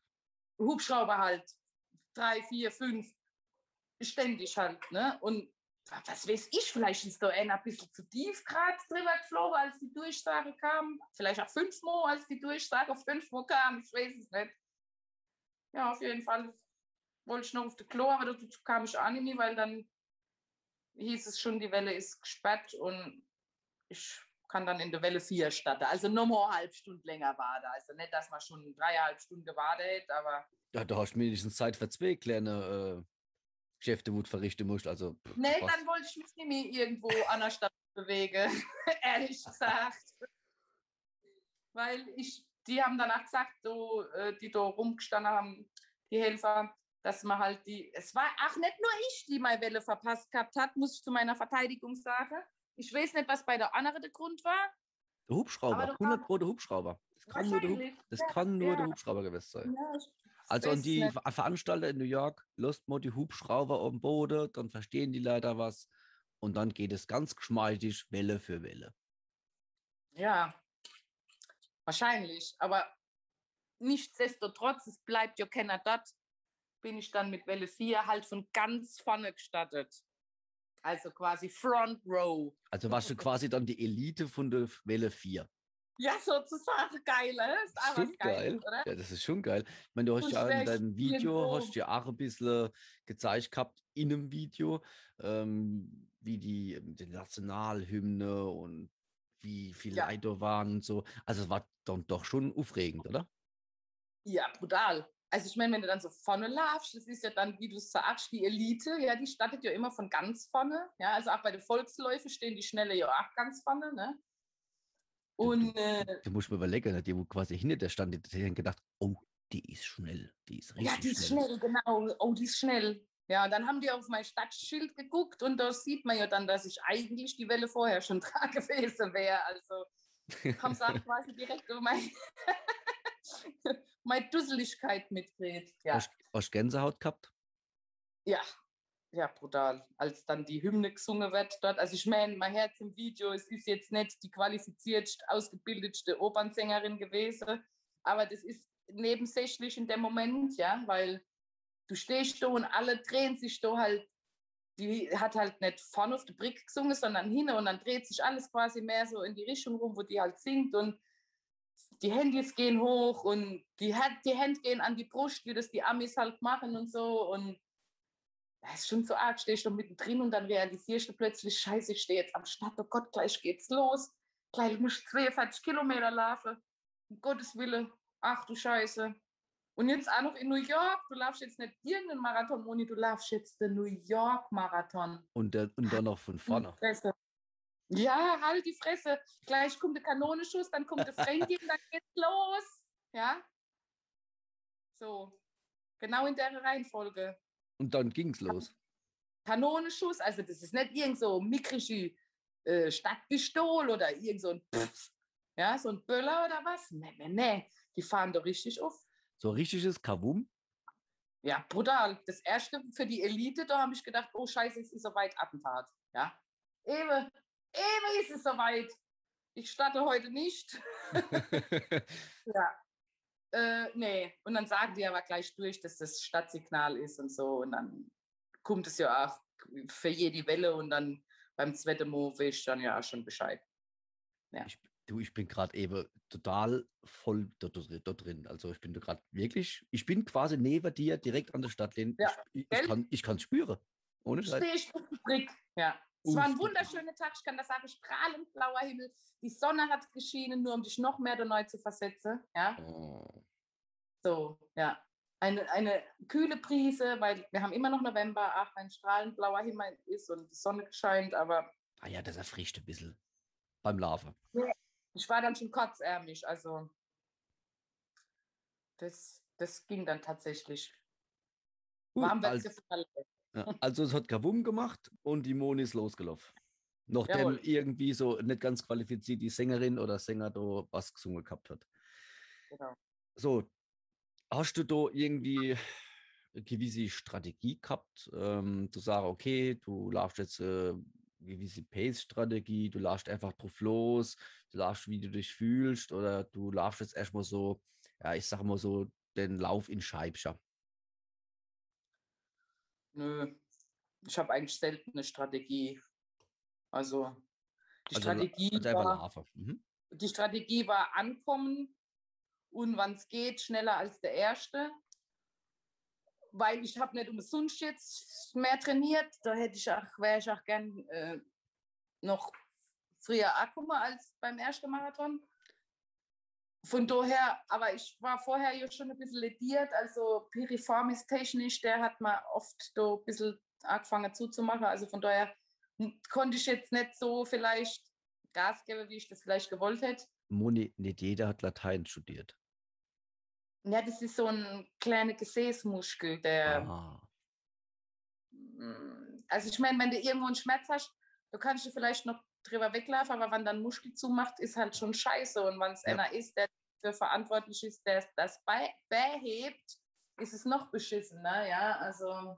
Hubschrauber halt, drei, vier, fünf, ständig halt, ne? Und was weiß ich, vielleicht ist da einer ein bisschen zu tief gerade drüber geflogen, als die Durchsage kam. Vielleicht auch fünfmal, als die Durchsage fünfmal kam, ich weiß es nicht. Ja, auf jeden Fall wollte ich noch auf die Klo, aber dazu kam ich auch nicht weil dann hieß es schon, die Welle ist gesperrt und ich kann dann in der Welle 4 starten. Also nochmal eine halbe Stunde länger warten. Also nicht, dass man schon dreieinhalb Stunden gewartet aber Ja, da hast du mindestens Zeit zwei kleine äh, Geschäfte, du verrichten musst. Also, pff, nee, dann wollte ich mich nicht mehr irgendwo an der Stadt bewegen, ehrlich gesagt. Weil ich, die haben danach gesagt, so, äh, die da rumgestanden haben, die Helfer, dass man halt die, es war, ach, nicht nur ich, die meine Welle verpasst gehabt hat, muss ich zu meiner Verteidigung sagen. Ich weiß nicht, was bei der anderen der Grund war. Der Hubschrauber, Aber du 100 hast- Pro der Hubschrauber. Das kann nur der, Hub, das kann nur der ja. Hubschrauber gewesen sein. Ja, ich Also an die. Ver- Veranstalter in New York, lasst mal die Hubschrauber am Boden, dann verstehen die leider was. Und dann geht es ganz geschmeidig Welle für Welle. Ja, wahrscheinlich. Aber nichtsdestotrotz, es bleibt ja keiner dort, bin ich dann mit Welle 4 halt von ganz vorne gestattet. Also quasi Front Row. Also warst du quasi dann die Elite von der Welle 4. Ja, sozusagen geil? Ist auch geil. Geiles, oder? Ja, das ist schon geil. Ich meine, du hast Und ja in deinem Video, irgendwo. hast du ja auch ein bisschen gezeigt gehabt, in einem Video, ähm, wie die, ähm, die Nationalhymne und wie viele Ja. Leute waren und so. Also es war dann doch schon aufregend, oder? Ja, brutal. Also ich meine, wenn du dann so vorne laufst, das ist ja dann, wie du sagst, die Elite, ja, die startet ja immer von ganz vorne. Ja, also auch bei den Volksläufen stehen die Schnelle ja auch ganz vorne, ne? Und äh, Du musst mir überlegen, ne, die, wo quasi hinter der stand, die, haben gedacht, oh, die ist schnell, die ist richtig ja, die ist schnell, genau. Oh, die ist schnell. Ja, dann haben die auf mein Stadtschild geguckt und da sieht man ja dann, dass ich eigentlich die Welle vorher schon dran gewesen wäre. Also haben sie auch quasi direkt über mein, meine Dusseligkeit mitgedreht. Ja. Hast, hast du Gänsehaut gehabt? Ja, ja, brutal. Als dann die Hymne gesungen wird dort. Also ich meine, mein Herz im Video, es ist jetzt nicht die qualifiziertste, ausgebildetste Opernsängerin gewesen, aber das ist nebensächlich in dem Moment, ja, weil du stehst da und alle drehen sich da halt, die hat halt nicht vorne auf der Brick gesungen, sondern hin und dann dreht sich alles quasi mehr so in die Richtung rum, wo die halt singt und die Handys gehen hoch und die, Hände gehen an die Brust, wie das die Amis halt machen und so und das ist schon so arg, stehst du mittendrin und dann realisierst du plötzlich, scheiße, ich stehe jetzt am Start, oh Gott, gleich geht's los. Gleich muss ich 42 Kilometer laufen. Um Gottes Willen, ach du Scheiße. Und jetzt auch noch in New York, du laufst jetzt nicht irgendeinen Marathon, Moni, du laufst jetzt den New York Marathon. Und, der, und dann noch von vorne. Die Fresse. Ja, halt die Fresse. Gleich kommt der Kanonenschuss, dann kommt der Frankie und dann geht's los. Ja. So. Genau in der Reihenfolge. Und dann ging es los. Kanonenschuss, also das ist nicht irgend so mickrische äh, Stadtpistol oder irgend so ein Pfff, ja, so ein Böller oder was. Nee, nee, nee, die fahren doch richtig auf. So richtiges Kavum. Ja, brutal. Das erste für die Elite, da habe ich gedacht, oh scheiße, es ist soweit Attentat. Ja, Ewe, Ewe ist es soweit. Ich starte heute nicht. ja. Äh, nee, und dann sagen die aber gleich durch, dass das Stadtsignal ist und so. Und dann kommt es ja auch für jede Welle und dann beim zweiten Mal weiß ich dann ja auch schon Bescheid. Ich, du, ich bin gerade eben total voll dort, dort drin. Also ich bin da gerade wirklich, ich bin quasi neben dir direkt an der Stadtlinie. Ja, ich ich, ich kann es ich spüren. Ohne Scheiß. Ich Brick. Ja. Es war ein wunderschöner Tag, ich kann das sagen, strahlend blauer Himmel. Die Sonne hat geschienen, nur um dich noch mehr neu zu versetzen. Ja, Oh. so, ja. Eine, eine kühle Brise, weil wir haben immer noch November, ach, ein strahlend blauer Himmel ist und die Sonne scheint, aber Ah ja, das erfrischt ein bisschen beim Laufen. ich war dann schon kurzärmlich, also das, das ging dann tatsächlich. Gut, Warm als, wird's ja also es hat Kavum gemacht und die Moni ist losgelaufen. Nachdem irgendwie so nicht ganz qualifiziert die Sängerin oder Sänger da was gesungen gehabt hat. Genau. So, hast du da irgendwie eine gewisse Strategie gehabt, ähm, zu sagen, okay, du laufst jetzt äh, eine gewisse Pace-Strategie, du laufst einfach drauf los, du laufst, wie du dich fühlst, oder du laufst jetzt erstmal so, ja, ich sag mal so, den Lauf in Scheibscher. Nö, ich habe eigentlich selten eine Strategie. Also die Also, Strategie also war. Mhm. die Strategie war ankommen und wann es geht, schneller als der Erste. Weil ich habe nicht umsonst jetzt mehr trainiert. Da hätte ich auch, wäre ich auch gern äh, noch früher angekommen als beim ersten Marathon. Von daher, aber ich war vorher ja schon ein bisschen lediert, also piriformis technisch, der hat mal oft da ein bisschen angefangen zuzumachen. Also von daher konnte ich jetzt nicht so vielleicht Gas geben, wie ich das vielleicht gewollt hätte. Moni, nicht jeder hat Latein studiert. Ja, das ist so ein kleiner Gesäßmuskel, der. Ah. Mm, Also ich meine, wenn du irgendwo einen Schmerz hast, du kannst du vielleicht noch drüber weglaufen, aber wenn dann Muskel zumacht, ist halt schon scheiße. Und wenn es Ja. einer ist, der dafür verantwortlich ist, der das behebt, ist es noch beschissen, ne? Ja, also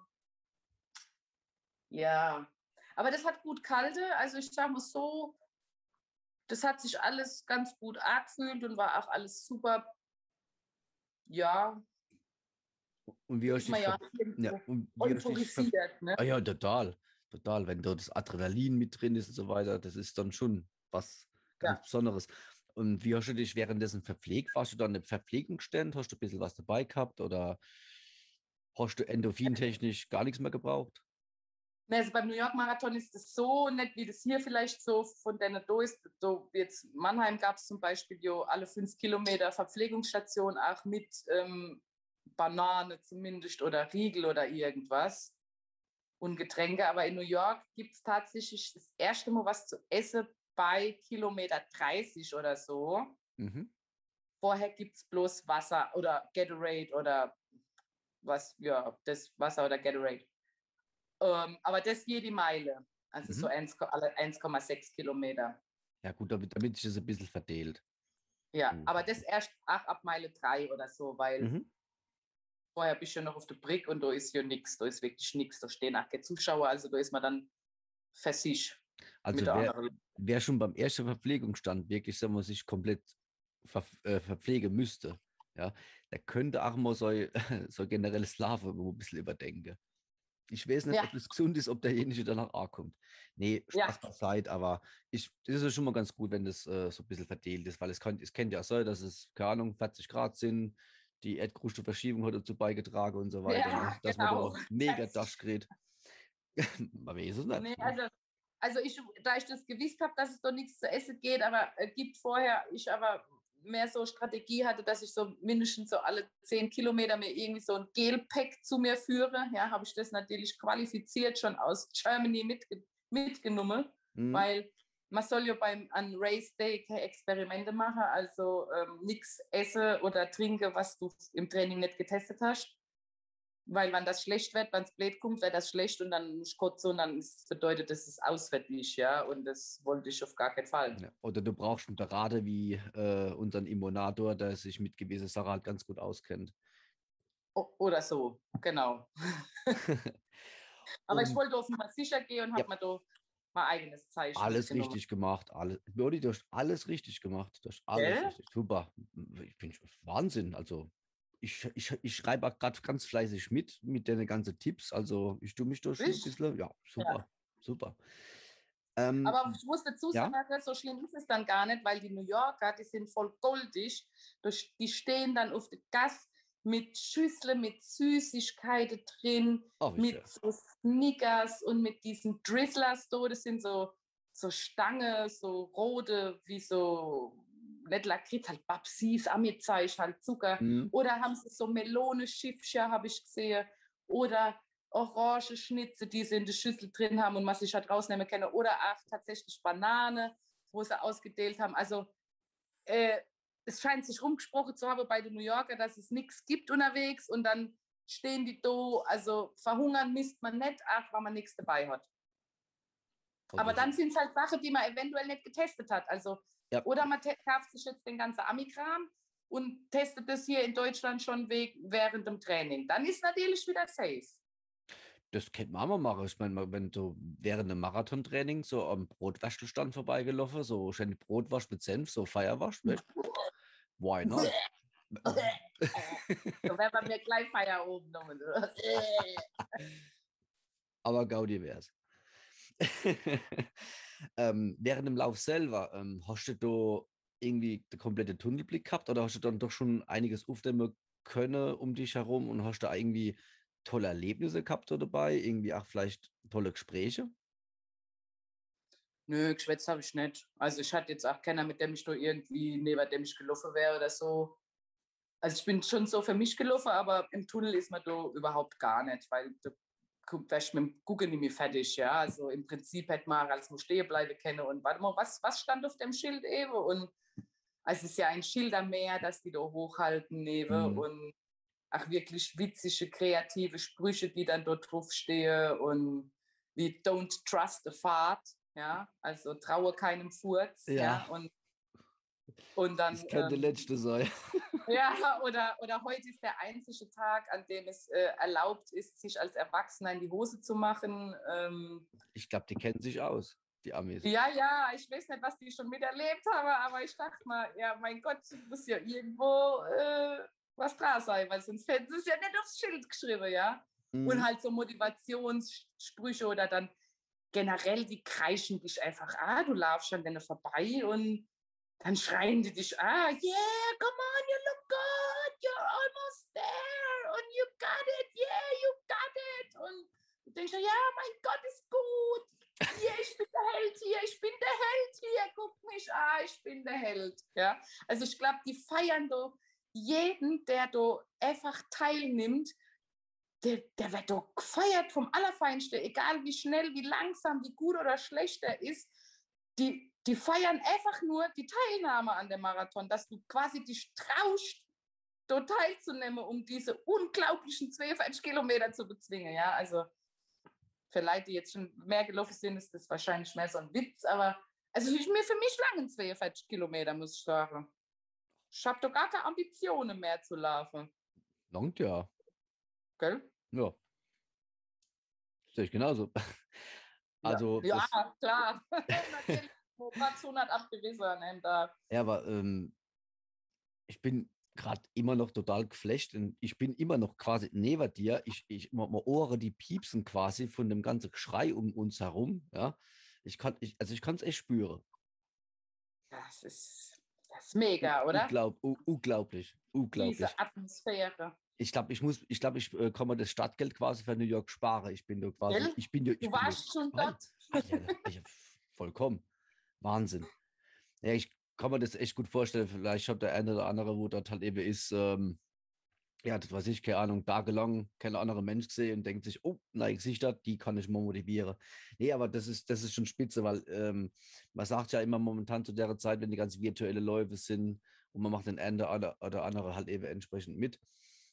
ja. Aber das hat gut kalte. Also ich sage mal so, das hat sich alles ganz gut angefühlt und war auch alles super. Ja, Und wie hast du dich ja ja, und wie euphorisiert, ne? Ah ja, total. Total. Wenn da das Adrenalin mit drin ist und so weiter, das ist dann schon was Ja. ganz Besonderes. Und wie hast du dich währenddessen verpflegt? Warst du dann eine Verpflegungsstand? Hast du ein bisschen was dabei gehabt oder hast du endorphintechnisch gar nichts mehr gebraucht? Ne, Also beim New York Marathon ist es so nicht, wie das hier vielleicht so von der da ist. So jetzt Mannheim gab es zum Beispiel jo alle fünf Kilometer Verpflegungsstation, auch mit ähm, Banane zumindest oder Riegel oder irgendwas und Getränke. Aber in New York gibt es tatsächlich das erste Mal was zu essen bei Kilometer 30 oder so. Mhm. Vorher gibt es bloß Wasser oder Gatorade oder was, ja, das Wasser oder Gatorade. Ähm, aber das jede Meile. Also Mhm. so 1, alle 1,6 Kilometer. Ja, gut, damit, damit sich das ein bisschen verteilt. Ja, Mhm. aber das erst ach, ab Meile 3 oder so, weil Mhm. Vorher bist du ja noch auf der Brick und da ist ja nichts, da ist wirklich nichts, da stehen auch keine Zuschauer, also da ist man dann für sich Also wer, wer schon beim ersten Verpflegungsstand wirklich, sagen wir, sich komplett ver, äh, verpflegen müsste, ja, der könnte auch mal so, so generelles Slave ein bisschen überdenken. Ich weiß nicht, Ja. ob das gesund ist, ob derjenige danach ankommt. Nee, Ja. Spaß beiseite, aber ich, das ist ja schon mal ganz gut, wenn das äh, so ein bisschen verteilt ist, weil es, kann, es kennt ja sein, dass es, keine Ahnung, 40 Grad sind, die Erdkrusteverschiebung hat dazu beigetragen und so weiter, Ja, ne? dass genau. man da mega 40. das gerät. man weiß es nicht. Nee, ne? also, also ich, da ich das gewusst habe, dass es da nichts zu essen geht, aber äh, gibt vorher, ich aber mehr so Strategie hatte, dass ich so mindestens so alle zehn Kilometer mir irgendwie so ein Gelpack zu mir führe. Ja, habe ich das natürlich qualifiziert schon aus Germany mitge mitgenommen, Mhm. weil man soll ja beim an Race Day keine Experimente machen, also ähm, nichts essen oder trinken, was du im Training nicht getestet hast. Weil wenn das schlecht wird, wenn es blöd kommt, wird das schlecht und dann muss ich kotzen und dann ist, bedeutet das, es auswärtig, ja. Und das wollte ich auf gar keinen Fall. Ja, oder du brauchst einen Berater wie äh, unseren Immunator, der sich mit gewissen Sachen halt ganz gut auskennt. O oder so, genau. Aber ich wollte auf Nummer sicher gehen und Ja. habe mir da mein eigenes Zeichen alles mitgenommen. richtig gemacht. Alles, Birdi, du hast alles richtig gemacht. Du hast alles Gell? richtig. Super. Ich bin Wahnsinn. Also ich, ich, ich schreibe auch gerade ganz fleißig mit, mit den ganzen Tipps. Also ich tue mich da schon ein bisschen. Ja, super. Super. Ähm, Aber ich muss dazu Ja? sagen, so schlimm ist es dann gar nicht, weil die New Yorker, die sind voll goldig. durch- Die stehen dann auf der Gas mit Schüsseln, mit Süßigkeiten drin, oh, mit so Snickers und mit diesen Drizzlers, da, das sind so, so Stange, so rote, wie so, nicht Lakritz, halt Babsis, Amizeich, halt Zucker. Mhm. Oder haben sie so Melone-Schiffchen, habe ich gesehen. Oder orange Schnitze, die sie in der Schüssel drin haben und man sich halt rausnehmen kann. Oder auch tatsächlich Banane, wo sie ausgedealt haben. Also äh, es scheint sich rumgesprochen zu haben bei den New Yorker, dass es nichts gibt unterwegs und dann stehen die da. Also verhungern misst man nicht, ach, weil man nichts dabei hat. Aber Also, dann sind es halt Sachen, die man eventuell nicht getestet hat. Also, Ja. Oder man kauft sich jetzt den ganzen Amikram und testet das hier in Deutschland schon weg während dem Training. Dann ist natürlich wieder safe. Das kennt man auch mal machen. Ich meine, wenn du während einem Marathontraining so am Brotwaschelstand vorbeigelaufen, so schön Brotwasch mit Senf, so Feierwasch? Why not? So werden wir mir gleich Feier oben genommen. Aber Gaudi wär's. ähm, während dem Lauf selber, ähm, hast du irgendwie den kompletten Tunnelblick gehabt oder hast du dann doch schon einiges aufnehmen können um dich herum und hast da irgendwie tolle Erlebnisse gehabt da dabei? Irgendwie auch vielleicht tolle Gespräche? Nö, geschwätzt habe ich nicht. Also ich hatte jetzt auch keiner, mit dem ich da irgendwie, neben dem ich gelaufen wäre oder so. Also ich bin schon so für mich gelaufen, aber im Tunnel ist man da überhaupt gar nicht, weil da wärst mit dem Gucken nicht mehr fertig, ja. Also im Prinzip hätte man als nur stehen bleiben können. Und warte mal, was, was stand auf dem Schild eben? Und es ist ja ein Schildermeer, das die da hochhalten neben Mhm. und auch wirklich witzige, kreative Sprüche, die dann dort draufstehen und wie Don't trust a fart, ja, also traue keinem Furz, ja, Ja. und, und dann, Das könnte ähm, letzte sein. ja, oder, oder heute ist der einzige Tag, an dem es äh, erlaubt ist, sich als Erwachsener in die Hose zu machen. Ähm, Ich glaube, die kennen sich aus, die Amis. ja, ja, ich weiß nicht, was die schon miterlebt haben, aber ich dachte mal, ja, mein Gott, muss ja irgendwo äh, was dran sein, weil sonst hätten sie es ja nicht aufs Schild geschrieben, ja. Mhm. Und halt so Motivationssprüche oder dann generell, die kreischen dich einfach, ah, du laufst an denen vorbei und dann schreien die dich, ah, yeah, come on, you look good, you're almost there und you got it, yeah, you got it. Und du denkst, ja, mein Gott, ist gut. Hier, ich bin der Held hier, ich bin der Held hier, guck mich an, ich bin der Held. Ja, also ich glaube, die feiern doch jeden, der da einfach teilnimmt, der, der wird doch gefeiert vom Allerfeinsten, egal wie schnell, wie langsam, wie gut oder schlecht er ist. Die, die feiern einfach nur die Teilnahme an dem Marathon, dass du quasi dich traust, dort teilzunehmen, um diese unglaublichen 42 Kilometer zu bezwingen. Ja, also für Leute, die jetzt schon mehr gelaufen sind, ist das wahrscheinlich mehr so ein Witz, aber also für mich, für mich langen 42 Kilometer, muss ich sagen. Ich habe doch gar keine Ambitionen mehr zu laufen. Langt ja. Gell? Ja. Sehe ich genauso. Also, ja, ja klar. Natürlich. Wo Platz 100 abgewiesen haben da. ja, aber ähm, ich bin gerade immer noch total geflasht und ich bin immer noch quasi neben dir. Ich, ich, meine Ohren, die piepsen quasi von dem ganzen Geschrei um uns herum. Ja, ich kann, ich, also ich kann es echt spüren. Das ist, ist mega, oder? Unglaub, unglaublich, unglaublich. Diese Atmosphäre. Ich glaube, ich muss, ich glaube, ich äh, kann mir das Stadtgeld quasi für New York sparen. Ich bin da quasi, Gell? ich bin ich Du bin warst schon dort. Ah, ja, vollkommen. Wahnsinn. Ja, ich kann mir das echt gut vorstellen. Vielleicht hat der eine oder andere, wo das halt eben ist, ähm, ja, das weiß ich, keine Ahnung, tagelang kein anderer Mensch gesehen und denkt sich, oh, nein, Gesichter, die kann ich mal motivieren. Nee, aber das ist, das ist schon spitze, weil ähm, man sagt ja immer momentan zu der Zeit, wenn die ganzen virtuelle Läufe sind und man macht den Ende oder, oder andere halt eben entsprechend mit.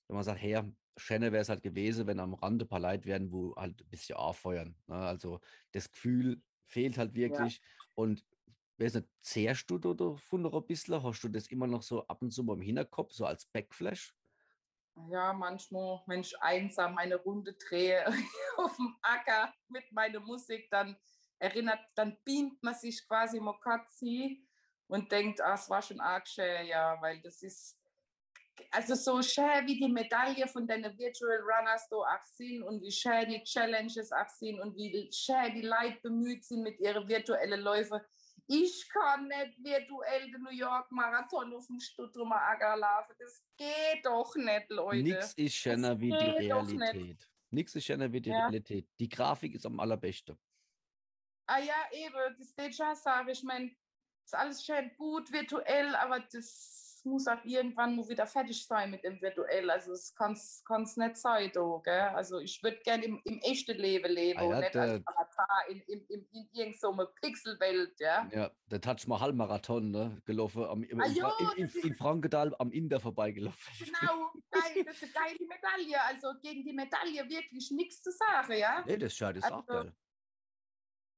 Wenn man sagt, hey, schöner wäre es halt gewesen, wenn am Rande ein paar Leute werden, wo halt ein bisschen anfeuern. Ne? Also das Gefühl fehlt halt wirklich. Und weiß nicht, zehrst du da davon noch ein bisschen? Hast du das immer noch so ab und zu mal im Hinterkopf, so als Backflash? Ja, manchmal, wenn ich einsam eine Runde drehe auf dem Acker mit meiner Musik, dann erinnert, dann beamt man sich quasi Mokatzi und denkt, ah, es war schon arg schön, ja, weil das ist, also so schön wie die Medaille von den Virtual Runners da auch sind und wie schön die Challenges auch sind und wie schön die Leute bemüht sind mit ihren virtuellen Läufen. Ich kann nicht virtuell den New York Marathon auf dem Stuttrumer Acker laufen. Das geht doch nicht, Leute. Nichts ist schöner wie die. Realität. Nichts ist schöner wie die Ja. Realität. Die Grafik ist am allerbesten. Ah ja, eben, das Deja sage ich meine, ist alles schön gut virtuell, aber das muss auch irgendwann mal wieder fertig sein mit dem virtuell. Also es kann es nicht sein, da, gell? Also ich würde gerne im, im echten Leben leben Ah ja, und nicht als Avatar in, in, in, in irgendeiner Pixelwelt, ja. Ja, der Touch Mahal Marathon, ne, gelaufen, am, im, Ah Fra- in, in, in Frankenthal am Inder vorbeigelaufen. Genau, geil, das ist eine geile Medaille. Also gegen die Medaille wirklich nichts zu sagen, ja. Nee, das Schade ist auch Also, geil.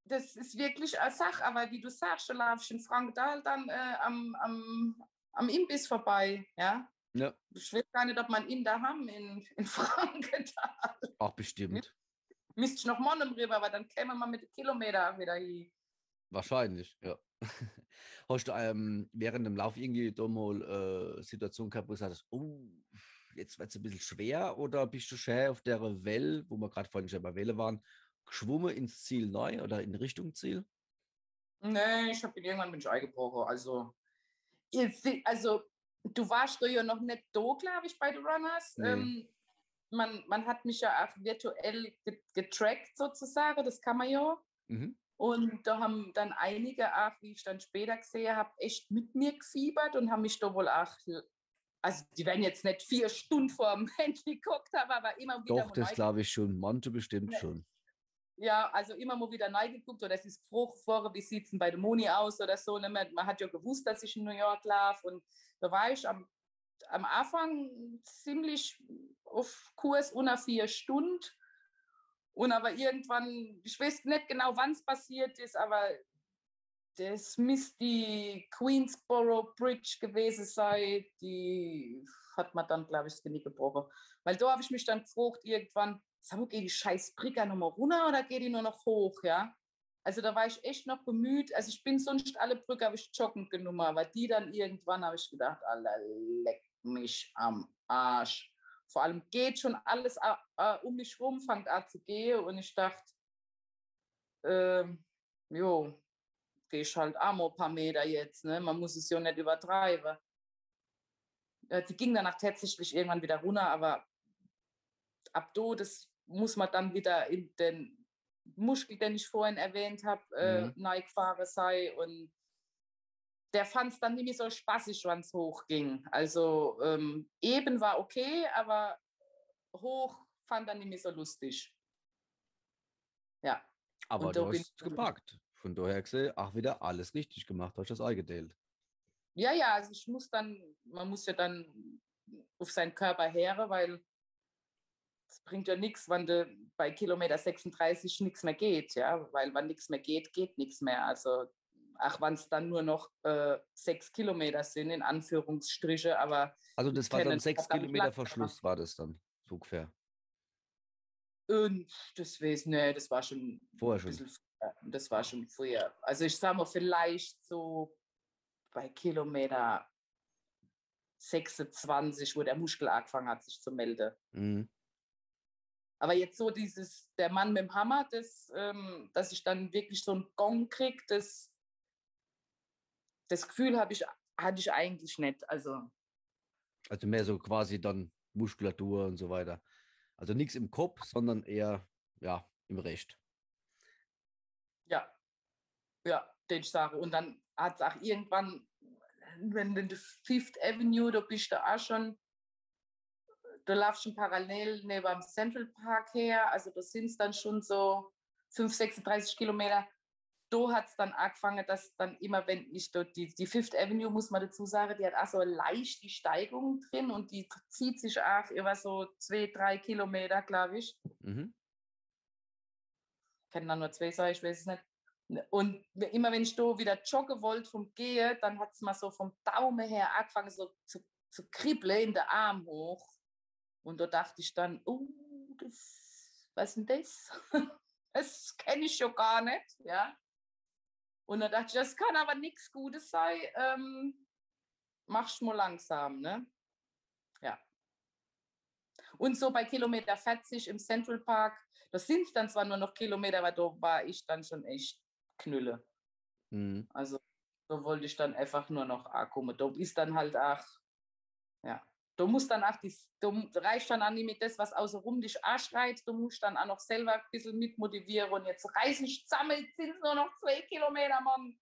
das ist wirklich eine Sache, aber wie du sagst, du laufst in Frankdal dann äh, am, am, am Imbiss vorbei, ja. Ja, Ich weiß gar nicht, ob man ihn da haben in, in Frankenthal. auch bestimmt. Müsste ich noch Monnen rüber, aber dann käme man mit den Kilometer wieder hin. Wahrscheinlich, ja. Hast du ähm, während dem Lauf irgendwie da mal äh, Situation gehabt, wo du sagst, oh, jetzt wird es ein bisschen schwer oder bist du schön auf der Welle, wo wir gerade vorhin schon bei Welle waren, geschwommen ins Ziel neu oder in Richtung Ziel? Nee, ich habe irgendwann bin ich eingebrochen. Also, also du warst ja noch nicht da, glaube ich, bei den Runners. Nee. Ähm, man, man hat mich ja auch virtuell ge- getrackt sozusagen, das kann man ja. Mhm. Und da haben dann einige auch, wie ich dann später gesehen habe, echt mit mir gefiebert und haben mich da wohl auch also die werden jetzt nicht vier Stunden vor dem Handy geguckt haben, aber immer wieder. Doch, das glaube ich schon. Manche bestimmt ja. schon. Ja, also immer mal wieder reingeguckt oder es ist gefragt vorher, wie sieht es bei der Moni aus oder so. Ne? Man hat ja gewusst, dass ich in New York laufe und da war ich am, am Anfang ziemlich auf Kurs unter vier Stunden. Und aber irgendwann, ich weiß nicht genau, wann es passiert ist, aber das müsste die Queensboro Bridge gewesen sein. Die hat man dann, glaube ich, das Genick gebrochen. Weil da habe ich mich dann gefragt, irgendwann, sag mal, geht die scheiß Brigger nochmal runter oder geht die nur noch hoch, ja? Also da war ich echt noch bemüht. Also ich bin sonst alle Brücke habe ich joggend genommen, aber die dann irgendwann habe ich gedacht, Alter, leck mich am Arsch. Vor allem geht schon alles äh, um mich rum, fängt an zu gehen und ich dachte, ähm, jo, gehe ich halt ein paar Meter jetzt, ne? Man muss es ja nicht übertreiben. Die ging danach tatsächlich irgendwann wieder runter, aber ab do, das muss man dann wieder in den Muskel, den ich vorhin erwähnt habe, äh, mhm. gefahren sei. Und der fand es dann nicht mehr so spaßig, wenn es hochging. Also ähm, eben war okay, aber hoch fand er nicht mehr so lustig. Ja. Aber du hast es gepackt. Von daher gesehen, auch wieder alles richtig gemacht, hast du das eingeteilt. Ja, ja, also ich muss dann, man muss ja dann auf seinen Körper her, weil es bringt ja nichts, wenn du bei Kilometer 36 nichts mehr geht, ja, weil wenn nichts mehr geht, geht nichts mehr. Also ach, wenn es dann nur noch äh, sechs Kilometer sind, in Anführungsstriche, aber. Also das war dann sechs Kilometer Verschluss, war das dann, so ungefähr. Und das weiß nee, das war schon vorher schon. Bisschen, das war schon früher. Also ich sage mal, vielleicht so bei Kilometer 26, wo der Muskel angefangen hat, sich zu melden. Mhm. Aber jetzt so dieses, der Mann mit dem Hammer, das, ähm, dass ich dann wirklich so einen Gong kriege, das, das Gefühl habe ich, hatte ich eigentlich nicht. Also, also mehr so quasi dann Muskulatur und so weiter. Also nichts im Kopf, sondern eher ja, im Recht. Ja, ja, den ich sage. Und dann hat es auch irgendwann, wenn du in der Fifth Avenue, da bist du auch schon da laufst schon parallel neben dem Central Park her. Also da sind es dann schon so 5, 36 Kilometer. Da hat es dann angefangen, dass dann immer, wenn ich dort, die, die Fifth Avenue, muss man dazu sagen, die hat auch so leicht die Steigung drin und die zieht sich auch über so zwei, drei Kilometer, glaube ich. Mhm. Ich kann dann nur zwei sagen, ich weiß es nicht. Und immer wenn ich da wieder joggen wollte vom Gehen, dann hat es mal so vom Daumen her angefangen, so zu, zu kribbeln in der Arm hoch. Und da dachte ich dann, oh, das, was ist denn das? das kenne ich schon gar nicht, ja. Und dann dachte ich, das kann aber nichts Gutes sein. Ähm, machst mal langsam, ne? Ja. Und so bei Kilometer 40 im Central Park, das sind dann zwar nur noch Kilometer, aber da war ich dann schon echt knülle. Mhm. Also da wollte ich dann einfach nur noch ankommen. Da ist dann halt auch, ja, Du musst dann auch, die, du reicht dann auch nicht mit das, was außenrum dich anschreit, du musst dann auch noch selber ein bisschen mitmotivieren und jetzt reißen ich zusammen, jetzt sind es nur noch zwei Kilometer, Mann.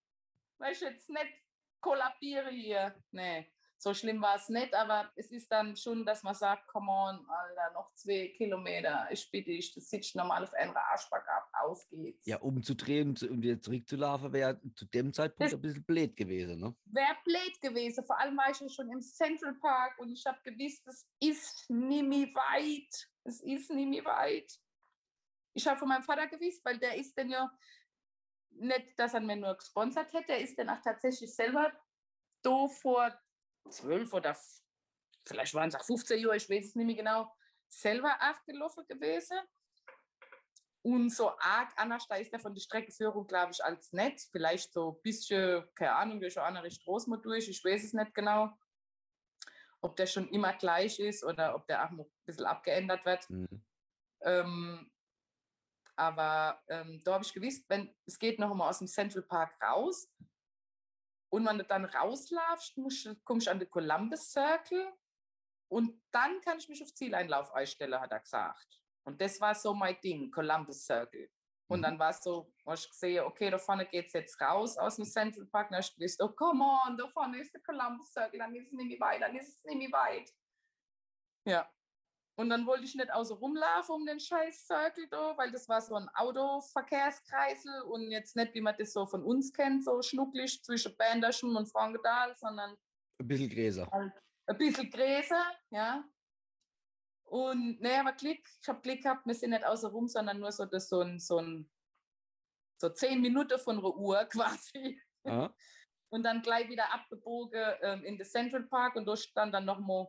Weißt du, jetzt nicht kollabiere hier. Nee so schlimm war es nicht, aber es ist dann schon, dass man sagt, come on, Alter, noch zwei Kilometer, ich bitte dich, das sitzt normal auf einer Arschback ab, auf geht's. Ja, umzudrehen und wieder zurückzulaufen, wäre zu dem Zeitpunkt das ein bisschen blöd gewesen, ne? Wäre blöd gewesen, vor allem war ich ja schon im Central Park und ich habe gewusst, es ist nicht mehr weit, es ist nicht mehr weit. Ich habe von meinem Vater gewusst, weil der ist dann ja nicht, dass er mir nur gesponsert hätte, der ist dann auch tatsächlich selber da vor zwölf oder vielleicht waren es auch 15 Jahre, ich weiß es nicht mehr genau, selber auch gelaufen gewesen. Und so arg anders, da ist er von der Streckenführung, glaube ich, als nett. Vielleicht so ein bisschen, keine Ahnung, durch eine andere Straße mal durch, ich weiß es nicht genau. Ob der schon immer gleich ist oder ob der auch noch ein bisschen abgeändert wird. Mhm. Ähm, aber ähm, da habe ich gewusst, wenn es geht noch einmal aus dem Central Park raus, und wenn du dann rauslaufst, kommst du an den Columbus Circle und dann kann ich mich auf Zieleinlauf einstellen, hat er gesagt. Und das war so mein Ding, Columbus Circle. Und Mhm. dann war es so, hast gesehen, okay, da vorne geht es jetzt raus aus dem Central Park. Dann hast du gewusst, oh, come on, da vorne ist der Columbus Circle, dann ist es nicht mehr weit, dann ist es nicht mehr weit. Ja. Und dann wollte ich nicht außer rumlaufen um den scheiß Circle da, weil das war so ein Autoverkehrskreisel und jetzt nicht, wie man das so von uns kennt, so schnucklig zwischen Banderschen und Frankenthal, sondern Ein bisschen Gräser. ein bisschen Gräser, ja. Und naja, aber Klick, ich habe Glück gehabt, wir sind nicht außer rum, sondern nur so, das, so, ein, so, ein, so zehn Minuten von der Uhr quasi. Aha. Und dann gleich wieder abgebogen ähm, in den Central Park und da stand dann nochmal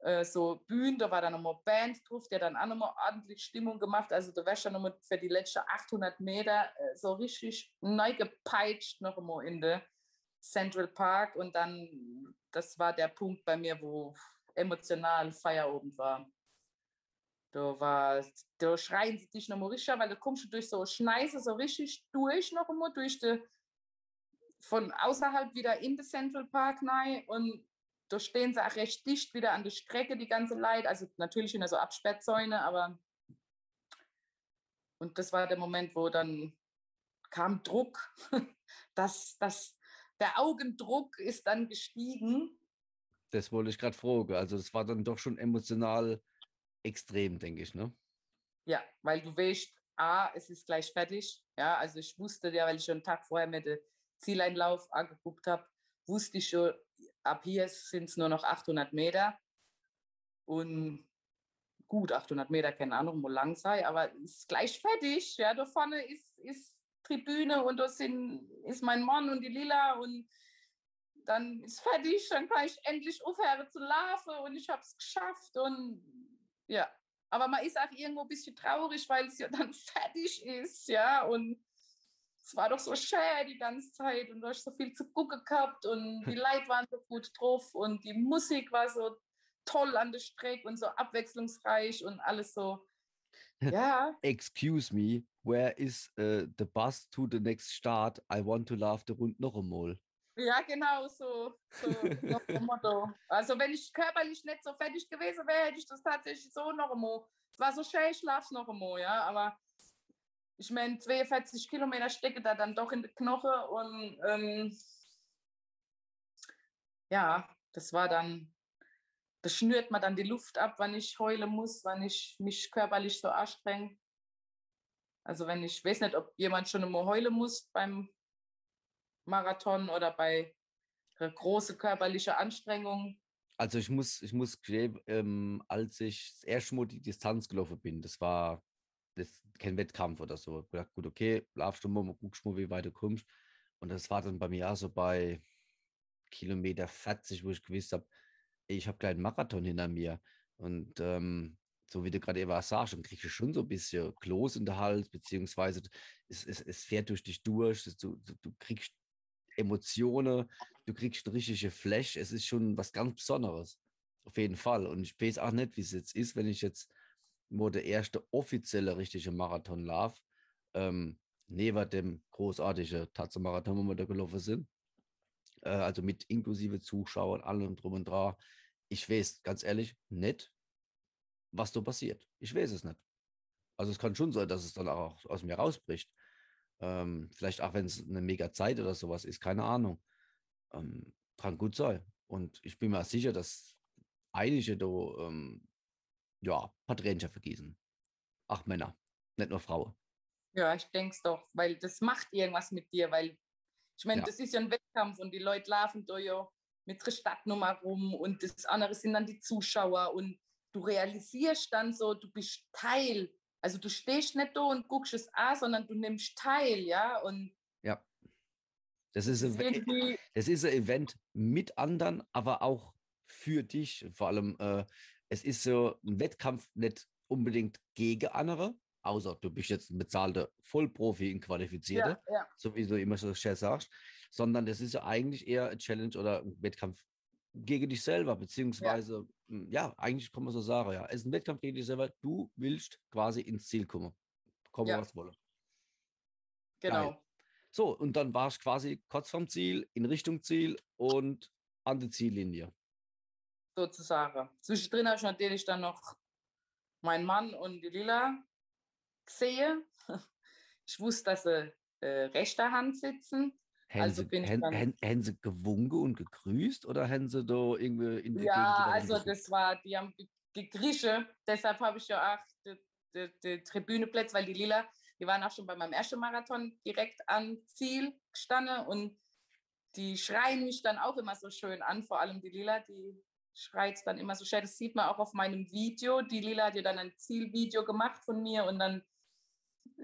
äh, so Bühnen, da war dann nochmal Band drauf, der dann auch nochmal ordentlich Stimmung gemacht. Also da wärst du nochmal für die letzten 800 Meter äh, so richtig neu gepeitscht noch einmal in den Central Park und dann, das war der Punkt bei mir, wo emotional Feierabend war. Da war, da schreien sie dich nochmal richtig, weil da kommst du durch so Schneise so richtig durch noch einmal, durch die, von außerhalb wieder in den Central Park rein und da stehen sie auch recht dicht wieder an der Strecke, die ganze Leid. Also natürlich in so Absperrzäune, aber und das war der Moment, wo dann kam Druck. Das, das, der Augendruck ist dann gestiegen. Das wollte ich gerade fragen. Also das war dann doch schon emotional extrem, denke ich, ne? Ja, weil du weißt, A, es ist gleich fertig. Ja, also ich wusste ja, weil ich schon einen Tag vorher mir den Zieleinlauf angeguckt habe, wusste ich schon, ab hier sind es nur noch 800 Meter. Und gut, 800 Meter, keine Ahnung, wo lang sei, aber es ist gleich fertig. Ja, da vorne ist, ist Tribüne und da sind, ist mein Mann und die Lila und dann ist fertig, dann kann ich endlich aufhören zu laufen und ich habe es geschafft und ja, aber man ist auch irgendwo ein bisschen traurig, weil es ja dann fertig ist, ja, und es war doch so schön die ganze Zeit und du hast so viel zu gucken gehabt und die Leute waren so gut drauf und die Musik war so toll an der Strecke und so abwechslungsreich und alles so, ja, Excuse me, where is uh, the bus to the next start? I want to laugh the Rund noch einmal. ja, genau so, so Motto. Also wenn ich körperlich nicht so fertig gewesen wäre, hätte ich das tatsächlich so noch einmal, es war so schön, ich schlaf's noch einmal, ja, aber ich meine, 42 Kilometer stecke da dann doch in die Knochen und ähm, ja, das war dann, das schnürt man dann die Luft ab, wann ich heulen muss, wann ich mich körperlich so anstrenge. Also wenn ich weiß nicht, ob jemand schon immer heulen muss beim Marathon oder bei einer großen körperlichen Anstrengung. Also ich muss, ich muss ähm, als ich das erste Mal die Distanz gelaufen bin, das war das, kein Wettkampf oder so. Ich gedacht, gut, okay, laufst du mal, mal guckst mal, wie weit du kommst. Und das war dann bei mir auch so bei Kilometer 40, wo ich gewusst habe, ich habe gleich einen Marathon hinter mir. Und ähm, so wie du gerade eben sagst, dann kriegst du schon so ein bisschen Kloß in der Hals, beziehungsweise es, es, es fährt durch dich durch, du, du, du kriegst Emotionen, du kriegst ein richtiges Flash. Es ist schon was ganz Besonderes. Auf jeden Fall. Und ich weiß auch nicht, wie es jetzt ist, wenn ich jetzt nur der erste offizielle richtige Marathon laufe, ähm, neben dem großartigen Tatze-Marathon, wo wir da gelaufen sind. Äh, also mit inklusive Zuschauern, allem drum und dran. Ich weiß ganz ehrlich nicht, was da passiert. Ich weiß es nicht. Also es kann schon sein, dass es dann auch aus mir rausbricht. Ähm, vielleicht auch, wenn es eine mega Zeit oder sowas ist, keine Ahnung. Ähm, kann gut sein. Und ich bin mir sicher, dass einige da ähm, ja, ein paar Tränchen vergießen. Ach, Männer, nicht nur Frauen. Ja, ich denke es doch, weil das macht irgendwas mit dir, weil ich meine, Ja. das ist ja ein Wettkampf und die Leute laufen da ja mit ihrer Stadtnummer rum und das andere sind dann die Zuschauer und du realisierst dann so, du bist Teil. Also du stehst nicht da und guckst es an, sondern du nimmst teil, ja, und Ja. Das ist, das ist ein Event mit anderen, aber auch für dich. Vor allem, äh, es ist so ein Wettkampf nicht unbedingt gegen andere, außer du bist jetzt ein bezahlter Vollprofi in Qualifizierte, ja, ja, so wie du immer so schön sagst, sondern das ist ja eigentlich eher ein Challenge oder ein Wettkampf gegen dich selber, beziehungsweise, hm, ja, eigentlich kann man so sagen, ja, es ist ein Wettkampf gegen dich selber, du willst quasi ins Ziel kommen. Kommen, Ja. was wolle. genau. So, und dann war ich quasi kurz vorm Ziel, in Richtung Ziel und an der Ziellinie. Sozusagen. Zwischendrin habe ich natürlich dann noch meinen Mann und die Lila gesehen. Ich wusste, dass sie äh, rechter Hand sitzen. Haben Also sie, bin ich dann- haben, haben sie gewunken und gegrüßt oder haben sie da irgendwie in der Ja, Gegend also das war, die haben gegriechen. Deshalb habe ich ja auch die, die, die Tribüneplätze, weil die Lila, die waren auch schon bei meinem ersten Marathon direkt am Ziel gestanden und die schreien mich dann auch immer so schön an, vor allem die Lila, die schreit dann immer so schön. Das sieht man auch auf meinem Video. Die Lila hat ja dann ein Zielvideo gemacht von mir und dann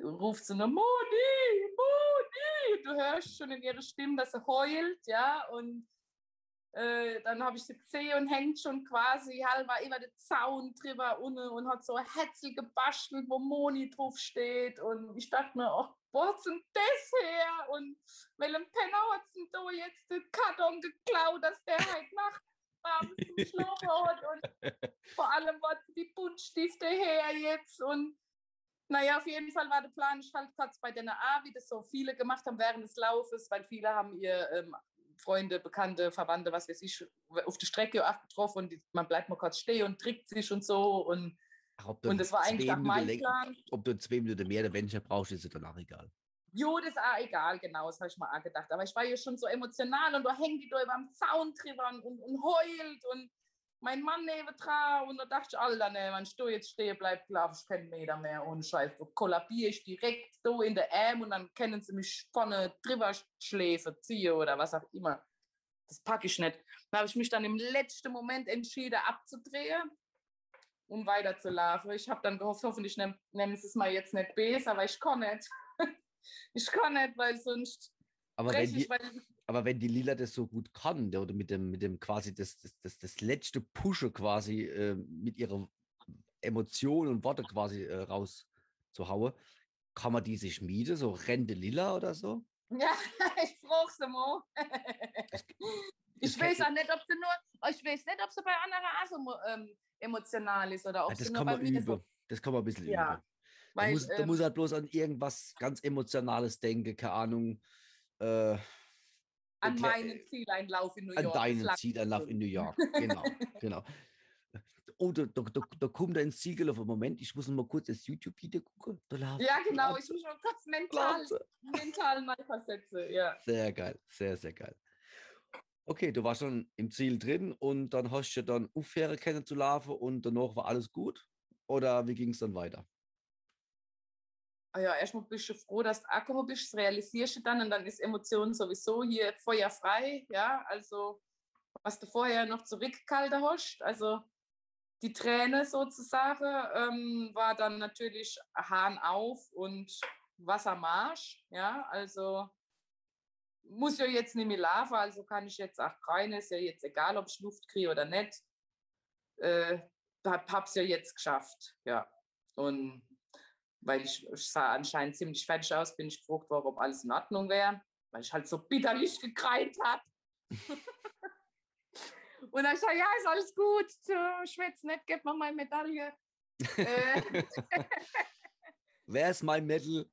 ruft sie nur Moni, Moni. Du hörst schon in ihrer Stimme, dass sie heult, ja, und äh, dann habe ich sie gesehen und hängt schon quasi halber über den Zaun drüber unten und hat so ein Hetzel gebastelt, wo Moni drauf steht. Und ich dachte mir, ach, wo hat's denn das her? Und welchem Penner hat denn da jetzt den Karton geklaut, dass der heute Nacht Schlafen hat? Und vor allem, was die Buntstifte her jetzt? Und naja, auf jeden Fall war der Plan, ich halt kurz bei der A, wie das so viele gemacht haben während des Laufes, weil viele haben ihr ähm, Freunde, Bekannte, Verwandte, was weiß ich, auf der Strecke auch getroffen und die, man bleibt mal kurz stehen und trickt sich und so. Und, Ach, und das war eigentlich meinem läng- Plan. Ob du zwei Minuten mehr oder weniger brauchst, ist dir danach egal. Jo, das ist auch egal, genau, das habe ich mal auch gedacht. Aber ich war ja schon so emotional und da hängt die da über dem Zaun drüber und, und heult und mein Mann neben dran und da dachte ich, Alter, ne, wenn ich da jetzt stehe, bleibt, glaube ich, kein Meter mehr ohne Scheiß. Da kollabiere ich direkt da in der Arm und dann können sie mich vorne drüber schläfen, ziehen oder was auch immer. Das packe ich nicht. Da habe ich mich dann im letzten Moment entschieden, abzudrehen um weiterzulaufen. Ich habe dann gehofft, hoffentlich nehm- nehmen sie es mal jetzt nicht besser, aber ich kann nicht. ich kann nicht, weil sonst Aber wenn, ich, die, weil aber wenn die Lila das so gut kann, der- oder mit dem, mit dem quasi das, das, das, das letzte Pushe quasi äh, mit ihrer Emotionen und Worte quasi äh, rauszuhauen, kann man die sich mieten, so Rente Lila oder so? Ja, ich frage sie mal. Ich weiß auch nicht, ob sie nur, ich weiß nicht, ob sie bei anderen auch so ähm, emotional ist oder ob sie das nur kann bei man mir üben. so. Das kann man ein bisschen Ja, üben. Weil, muss, da ähm, muss halt bloß an irgendwas ganz Emotionales denken, keine Ahnung. Äh, an meinen Zieleinlauf in New an York. das deinen schon. in New York. Genau, genau. Oh, da, da, da, da kommt ein Ziel gelaufen. Moment, ich muss noch mal kurz das YouTube-Video gucken. Ja, genau. Ich muss schon kurz mental, mental mal versetzen. Ja. Sehr geil, sehr, sehr geil. Okay, du warst schon im Ziel drin und dann hast du dann aufhören können zu laufen und danach war alles gut? Oder wie ging es dann weiter? Ah ja, erstmal bist du froh, dass du angekommen bist, das realisierst du dann und dann ist Emotion sowieso hier feuerfrei, ja, also was du vorher noch zurückgehalten hast, also die Träne sozusagen, ähm, war dann natürlich Hahn auf und Wassermarsch, ja, also muss ja jetzt nicht mehr laufen, also kann ich jetzt auch rein, ist ja jetzt egal, ob ich Luft kriege oder nicht, äh, hab, hab's ja jetzt geschafft, ja, und weil ich, ich sah anscheinend ziemlich fertig aus, bin ich gefragt worden, ob alles in Ordnung wäre, weil ich halt so bitterlich gekreint habe. Und dann ich sage, ja, ist alles gut, so, schwätz nicht, gib mir meine Medaille. Wer ist mein Medal?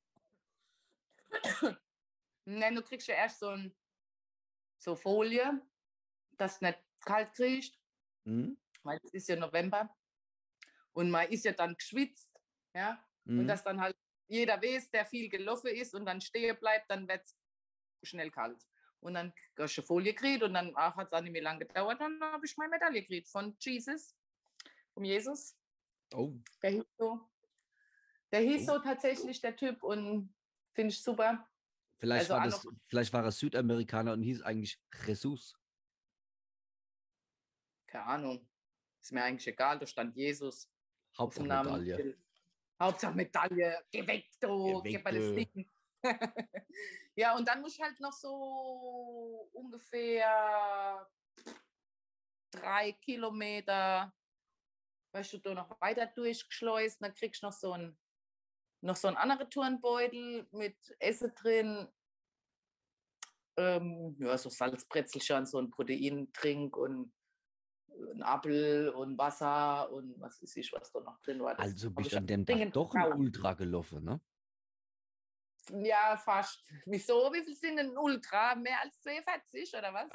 nein, du kriegst ja erst so, ein, so Folie, dass du nicht kalt kriegst, Hm? weil es ist ja November. Und man ist ja dann geschwitzt, ja, Und Hm? dass dann halt jeder weiß, der viel gelaufen ist und dann stehen bleibt, dann wird es schnell kalt. Und dann hast du eine Folie gekriegt und dann hat es auch nicht mehr lange gedauert. Dann habe ich meine Medaille gekriegt von Jesus, vom Jesus. Oh, Der hieß so. Der hieß Oh. so tatsächlich, der Typ, und finde ich super. vielleicht, Also war das, vielleicht war er Südamerikaner und hieß eigentlich Jesus. Keine Ahnung. Ist mir eigentlich egal, da stand Jesus Hauptsache. Medaille. Hauptsache Medaille, geh weg, du, Geh weg, du. Ding. ja, und dann muss ich halt noch so ungefähr drei Kilometer, weißt du, da noch weiter durchgeschleust, dann kriegst du noch so ein noch so einen anderen Turnbeutel mit Essen drin, ähm, ja, so Salzbrezelchen, so ein Proteintrink und ein Apfel und Wasser und was weiß ich, was da noch drin war. Das Also bist ich du an dem Tag doch ein. Ultra gelaufen, ne? Ja, fast. Wieso? Wie viel sind denn Ultra? Mehr als 42 oder was?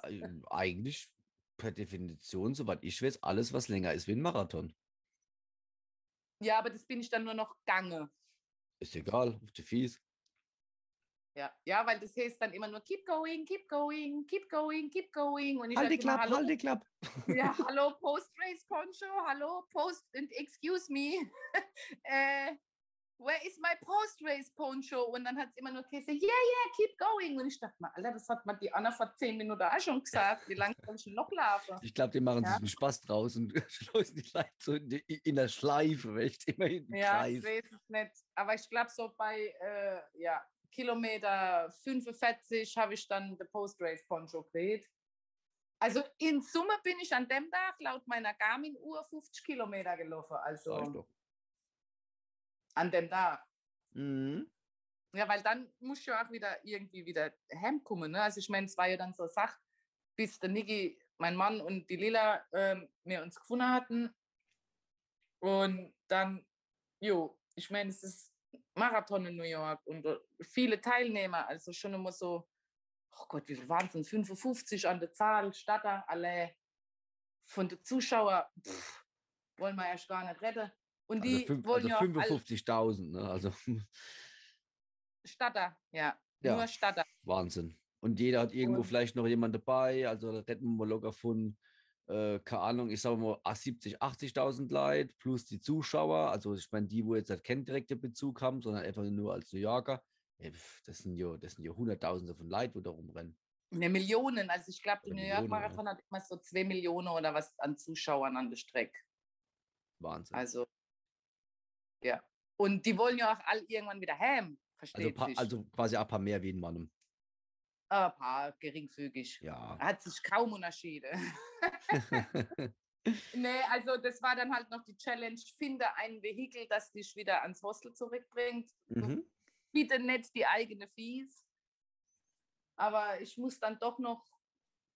Eigentlich per Definition, soweit ich weiß, alles, was länger ist wie ein Marathon. Ja, aber das bin ich dann nur noch gange. Ist egal, auf die Fies. Ja, ja, weil das heißt dann immer nur keep going, keep going, keep going, keep going. Und ich Halt die Klappe, hallo, halt die Klappe. ja, hallo Post-Race Poncho, hallo Post and excuse me. äh, where is my Post-Race Poncho? Und dann hat es immer nur Käse, yeah, yeah, keep going. Und ich dachte mal, Alter, das hat man die Anna vor zehn Minuten auch schon gesagt. Wie lange soll ich noch laufen? Ich glaube, die machen Ja. sich einen Spaß draus und schleusen die Leute so in, die, in der Schleife, echt immer in den Ja, ich Kreis. weiß es nicht. Aber ich glaube, so bei äh, ja, Kilometer 45 habe ich dann den Post-Race Poncho gekriegt. Also in Summe bin ich an dem Tag laut meiner Garmin-Uhr 50 Kilometer gelaufen. Also an dem Tag. Mhm. Ja, weil dann muss ich ja auch wieder irgendwie wieder heimkommen. Ne? Also ich meine, es war ja dann so Sache, bis der Niki, mein Mann und die Lila ähm, wir uns gefunden hatten. Und dann, jo, ich meine, es ist Marathon in New York und äh, viele Teilnehmer, also schon immer so, oh Gott, wie viel waren es denn? 55 an der Zahl, Statter, alle von den Zuschauern, pff, wollen wir erst gar nicht retten. Und Also, die fünf, wollen also ja auch alle 55.000, ne? also Statter, ja, Ja. nur Statter. Wahnsinn. Und jeder hat irgendwo Und- vielleicht noch jemand dabei, also retten wir mal locker von, äh, keine Ahnung, ich sage mal ah, 70, 80.000 Leute plus die Zuschauer, also ich meine, die, wo jetzt halt keinen direkten Bezug haben, sondern einfach nur als New Yorker, das sind ja, das sind ja Hunderttausende von Leuten, wo da rumrennen. Eine Millionen, also ich glaube, der New York Millionen, ja. Marathon hat immer so zwei Millionen oder was an Zuschauern an der Strecke. Wahnsinn. Also, ja. Und die wollen ja auch alle irgendwann wieder heim, Also, versteht pa- sich. also quasi ein paar mehr wie in Mannem. ein paar geringfügig. Ja. Hat sich kaum unterschieden. nee, also das war dann halt noch die Challenge, finde ein Vehikel, das dich wieder ans Hostel zurückbringt. mhm. bitte nicht die eigene Fies. Aber ich muss dann doch noch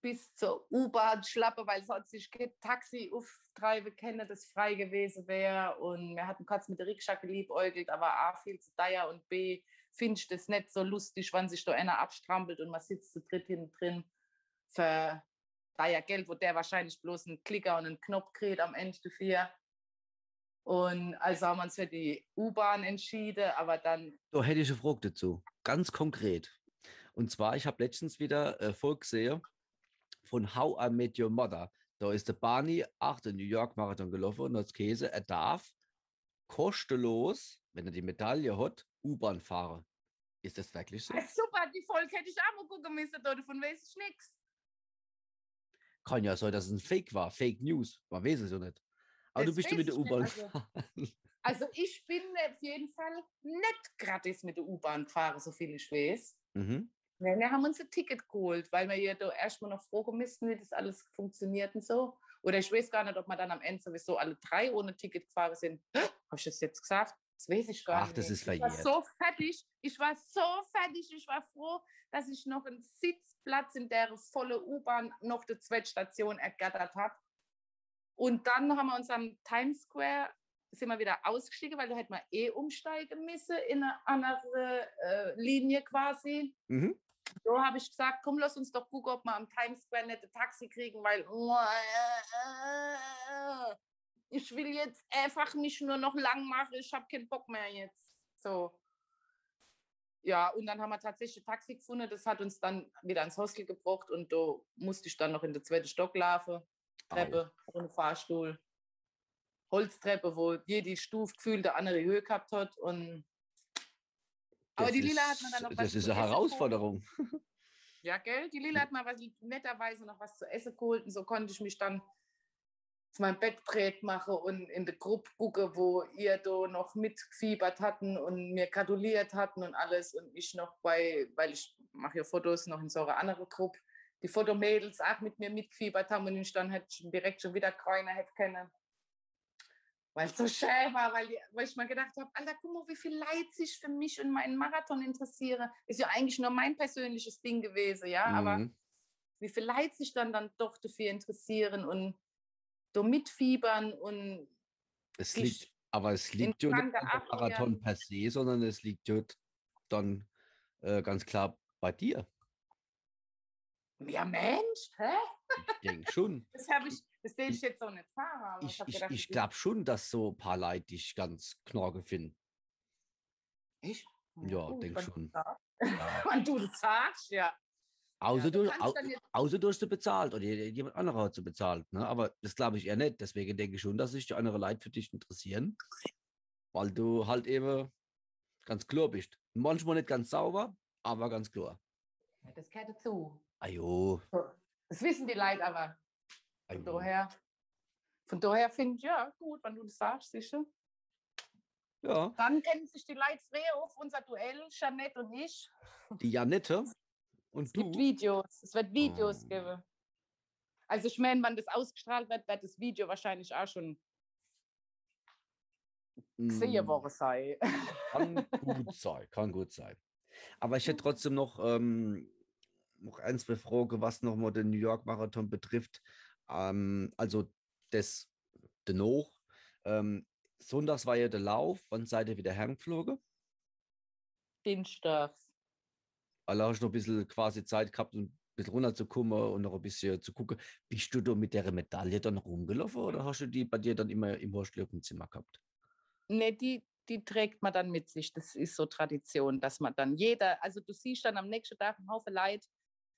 bis zur U-Bahn schlappen, weil sonst ich kein Taxi auftreiben kenne, das frei gewesen wäre. Und wir hatten kurz mit der Rikscha geliebäugelt, aber A, viel zu teuer und B, finde ich das nicht so lustig, wenn sich da einer abstrampelt und man sitzt zu dritt hinten drin für teuer Geld, wo der wahrscheinlich bloß einen Klicker und einen Knopf kriegt am Ende dafür. Und also haben wir uns für die U-Bahn entschieden, aber dann Da hätte ich eine Frage dazu. Ganz konkret. Und zwar, ich habe letztens wieder äh, Folge gesehen von How I Met Your Mother. Da ist der Barney auch den New York Marathon gelaufen und als Käse, er darf kostenlos, wenn er die Medaille hat, U-Bahn fahren. Ist das wirklich so? Ah, super, die Folge hätte ich auch mal gucken müssen, davon weiß ich nichts. Kann ja sein, dass es ein Fake war. Fake News. Man weiß es ja nicht. Aber du Das bist ja mit der U-Bahn also-. Also ich bin auf jeden Fall nicht gratis mit der U-Bahn gefahren, so viel ich weiß. Mhm. Ja, wir haben uns ein Ticket geholt, weil wir ja da erstmal noch fragen müssten, wie das alles funktioniert und so. Oder ich weiß gar nicht, ob wir dann am Ende sowieso alle drei ohne Ticket gefahren sind. Habe ich das jetzt gesagt? Das weiß ich gar Ach, nicht. das ist Ich war so fertig. Ich war so fertig. Ich war froh, dass ich noch einen Sitzplatz in der volle U-Bahn noch der Zweitstation ergattert habe. Und dann haben wir uns am Times Square sind wir wieder ausgestiegen, weil da hätten wir eh umsteigen müssen in eine andere äh, Linie quasi. Mhm. So habe ich gesagt, komm, lass uns doch gucken, ob wir am Times Square ein Taxi kriegen, weil ich will jetzt einfach mich nur noch lang machen, ich habe keinen Bock mehr jetzt. So. Ja, und dann haben wir tatsächlich ein Taxi gefunden, das hat uns dann wieder ans Hostel gebracht und da musste ich dann noch in den zweiten Stock laufen, Treppe, ohne Fahrstuhl. Holztreppe, wo jede Stufe gefühlt eine andere Höhe gehabt hat und aber Das die Lila hat ist- dann noch was Das ist eine essen geholt. Herausforderung. Ja, gell? Die Lila hat mal was, netterweise noch was zu essen geholt und so konnte ich mich dann zu meinem Bett prägt machen und in der Gruppe gucken, wo ihr da noch mitgefiebert hatten und mir gratuliert hatten und alles und ich noch bei, weil ich mache ja Fotos noch in so einer anderen Gruppe, die Fotomädels auch mit mir mitgefiebert haben und ich dann hätte ich direkt schon wieder Kräuner hätte können. Weil es so schön war, weil, die, weil ich mir gedacht habe, Alter, guck mal, wie viel Leid sich für mich und meinen Marathon interessiere. Ist ja eigentlich nur mein persönliches Ding gewesen, ja, aber Mhm. wie viel Leid sich dann, dann doch dafür interessieren und da mitfiebern und Es liegt, aber es liegt ja nicht abwehren. Marathon per se, sondern es liegt ja dann äh, ganz klar bei dir. ja Mensch, hä? Ich denke schon. Das habe ich, das will ich jetzt so nicht aber Ich, ich, ich glaube schon, dass so ein paar Leute dich ganz knorke finden. Ich? Ja, gut, denk wenn du schon. Ja. Wenn du das sagst, ja. Außer, du du, au, außer du hast sie bezahlt oder jemand anderer hat sie bezahlt. Ne? Aber das glaube ich eher nicht. Deswegen denke ich schon, dass sich die andere Leute für dich interessieren. Weil du halt eben ganz klar bist. Manchmal nicht ganz sauber, aber ganz klar. Ja, Das gehört dazu. Ajo. Das wissen die Leute aber. Von ajo. daher, von daher finde ich, ja, gut, wenn du das sagst, sicher. Ja, Dann kennen sich die Leute früher auf unser Duell, Jeanette und ich. die Janette und Es gibt du. Videos, es wird Videos Oh. geben. Also ich meine, wenn das ausgestrahlt wird, wird das Video wahrscheinlich auch schon gesehen Mm, worden sein. Kann gut sein, kann gut sein. Aber ich hätte trotzdem noch, ähm, noch ein, zwei Fragen, was nochmal den New York Marathon betrifft. Ähm, also das dennoch. Ähm, Sonntags war ja der Lauf, wann seid ihr wieder heimgeflogen? Dienstags. Alle hast du noch ein bisschen quasi Zeit gehabt, um ein bisschen runterzukommen und noch ein bisschen zu gucken. Bist du da mit der Medaille dann rumgelaufen oder hast du die bei dir dann immer im dem Zimmer gehabt? Ne, die, die trägt man dann mit sich. Das ist so Tradition, dass man dann jeder, also du siehst dann am nächsten Tag einen Haufen Leute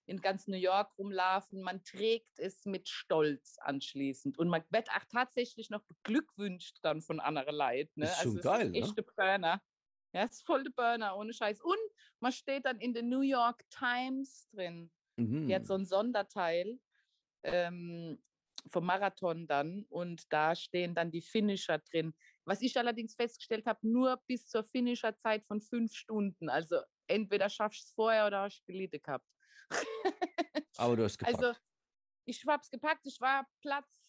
in ganz New York rumlaufen. Man trägt es mit Stolz anschließend. Und man wird auch tatsächlich noch beglückwünscht dann von anderen Leuten. Ne? Ist schon es geil, ist ne? echte Burner. Ja, ist voll der Burner, ohne Scheiß. Und man steht dann in der New York Times drin. Mhm. Die hat so ein Sonderteil ähm, vom Marathon dann und da stehen dann die Finisher drin. Was ich allerdings festgestellt habe, nur bis zur Finisher-Zeit von fünf Stunden. Also entweder schaffst du es vorher oder hast du gelitten gehabt. Aber du hast gepackt. Also ich habe es gepackt, ich war Platz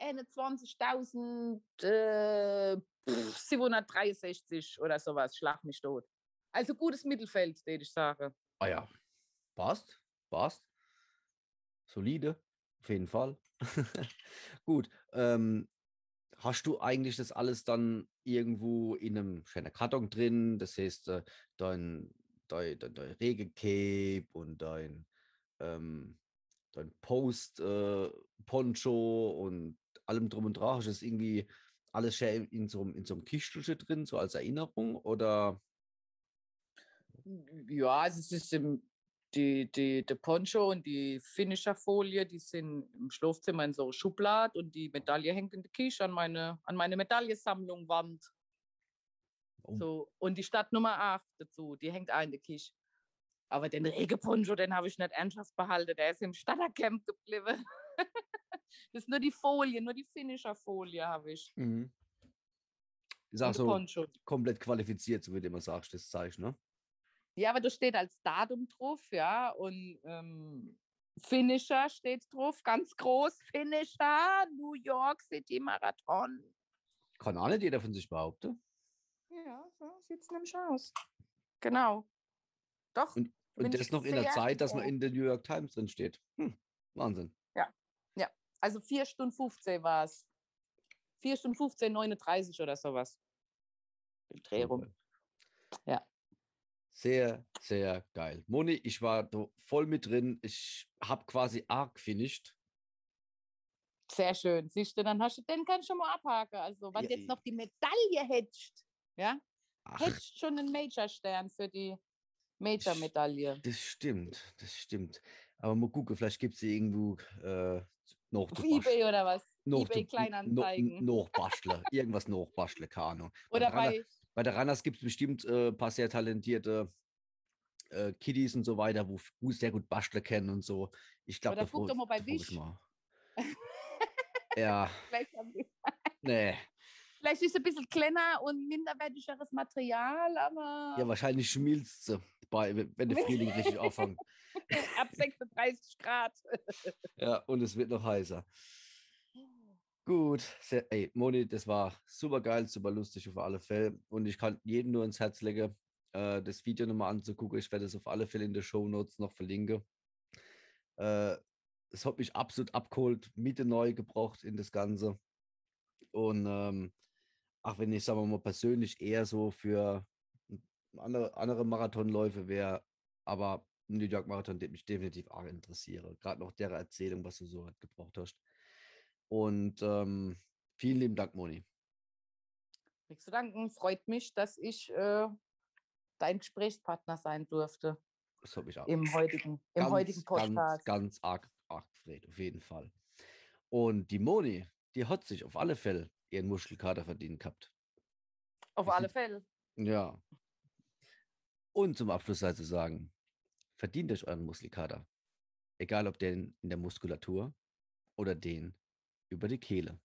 21.763 äh, pff, 763 oder sowas, schlag mich tot. Also gutes Mittelfeld, würde ich sagen. Ah ja, passt, passt. Solide, auf jeden Fall. Gut. Ähm, hast du eigentlich das alles dann irgendwo in einem schönen Karton drin? Das heißt, äh, dein, dein, dein, dein Regencape und dein, ähm, dein Post äh, und allem drum und dran. Hast du das irgendwie alles schön in, so, einem- in so einem Kistelchen drin, so als Erinnerung? Oder Ja, also es ist im, die, die, der Poncho und die Finisher-Folie, die sind im Schlafzimmer in so einer Schublade und die Medaille hängt in der Küche an meine, an meine Medaillensammlung Wand. Oh. So, und die Stadtnummer 8 dazu, die hängt auch in der Küche. Aber den Regenponcho, den habe ich nicht ernsthaft behalten, der ist im Stadtercamp geblieben. das ist nur die Folie, nur die Finisher-Folie habe ich. Mhm. Ich Und sag der so, Poncho. komplett qualifiziert, so wie du immer sagst, das Zeichen, ne? Ja, aber da steht als Datum drauf, ja. Und ähm, Finisher steht drauf, ganz groß. Finisher, New York City Marathon. Kann auch nicht jeder von sich behaupten. Ja, so sieht es nämlich aus. Genau. Doch. Und- Und das noch in der Zeit, dass man in der New York Times drin steht. Hm, Wahnsinn. Also 4 Stunden 15 war es. 4 Stunden 15, 39 oder sowas. Im Dreh rum. Ja. Sehr, sehr geil. Moni, ich war voll mit drin. Ich habe quasi arg finished. Sehr schön. Siehst du, dann hast du den kann ich schon mal abhaken. Also, wenn Ja, du jetzt noch die Medaille hättest, ja, Ach, hättest schon einen Major-Stern für die Major-Medaille. das stimmt, das stimmt. Aber mal gucken, vielleicht gibt es irgendwo äh, noch Auf Ebay oder was? noch eBay Kleinanzeigen. n- Noch basteln. Irgendwas noch basteln, keine Ahnung. Bei Oder bei, bei der Randers gibt es bestimmt äh, ein paar sehr talentierte äh, Kiddies und so weiter, wo wo sehr gut basteln kennen und so. Ich glaube, da guck doch mal bei mal. Ja, vielleicht, nee. vielleicht ist es ein bisschen kleiner und minderwertigeres Material, aber Ja, wahrscheinlich schmilzt sie, bei, wenn der Frühling richtig anfängt. ab 36 Grad. Ja, und es wird noch heißer. Gut, sehr, ey, Moni, das war super geil, super lustig auf alle Fälle. Und ich kann jedem nur ins Herz legen, äh, das Video nochmal anzugucken. Ich werde es auf alle Fälle in den Show Notes noch verlinken. Äh, es hat mich absolut abgeholt, Miete neu gebracht in das Ganze. Und ähm, auch wenn ich, sagen wir mal, persönlich eher so für andere, andere Marathonläufe wäre, aber New York Marathon, der mich definitiv arg interessiere. Gerade noch der Erzählung, was du so halt gebraucht hast. Und ähm, vielen lieben Dank, Moni. Nichts zu danken. Freut mich, dass ich äh, dein Gesprächspartner sein durfte Das habe ich auch. im heutigen, im ganz, heutigen ganz, Podcast. ganz arg, arg gefreut, auf jeden Fall. Und die Moni, die hat sich auf alle Fälle ihren Muskelkater verdient gehabt. Auf alle Fälle. Ja. Und zum Abschluss sei zu sagen, verdient euch euren Muskelkater. Egal ob den in der Muskulatur oder den über die Kehle.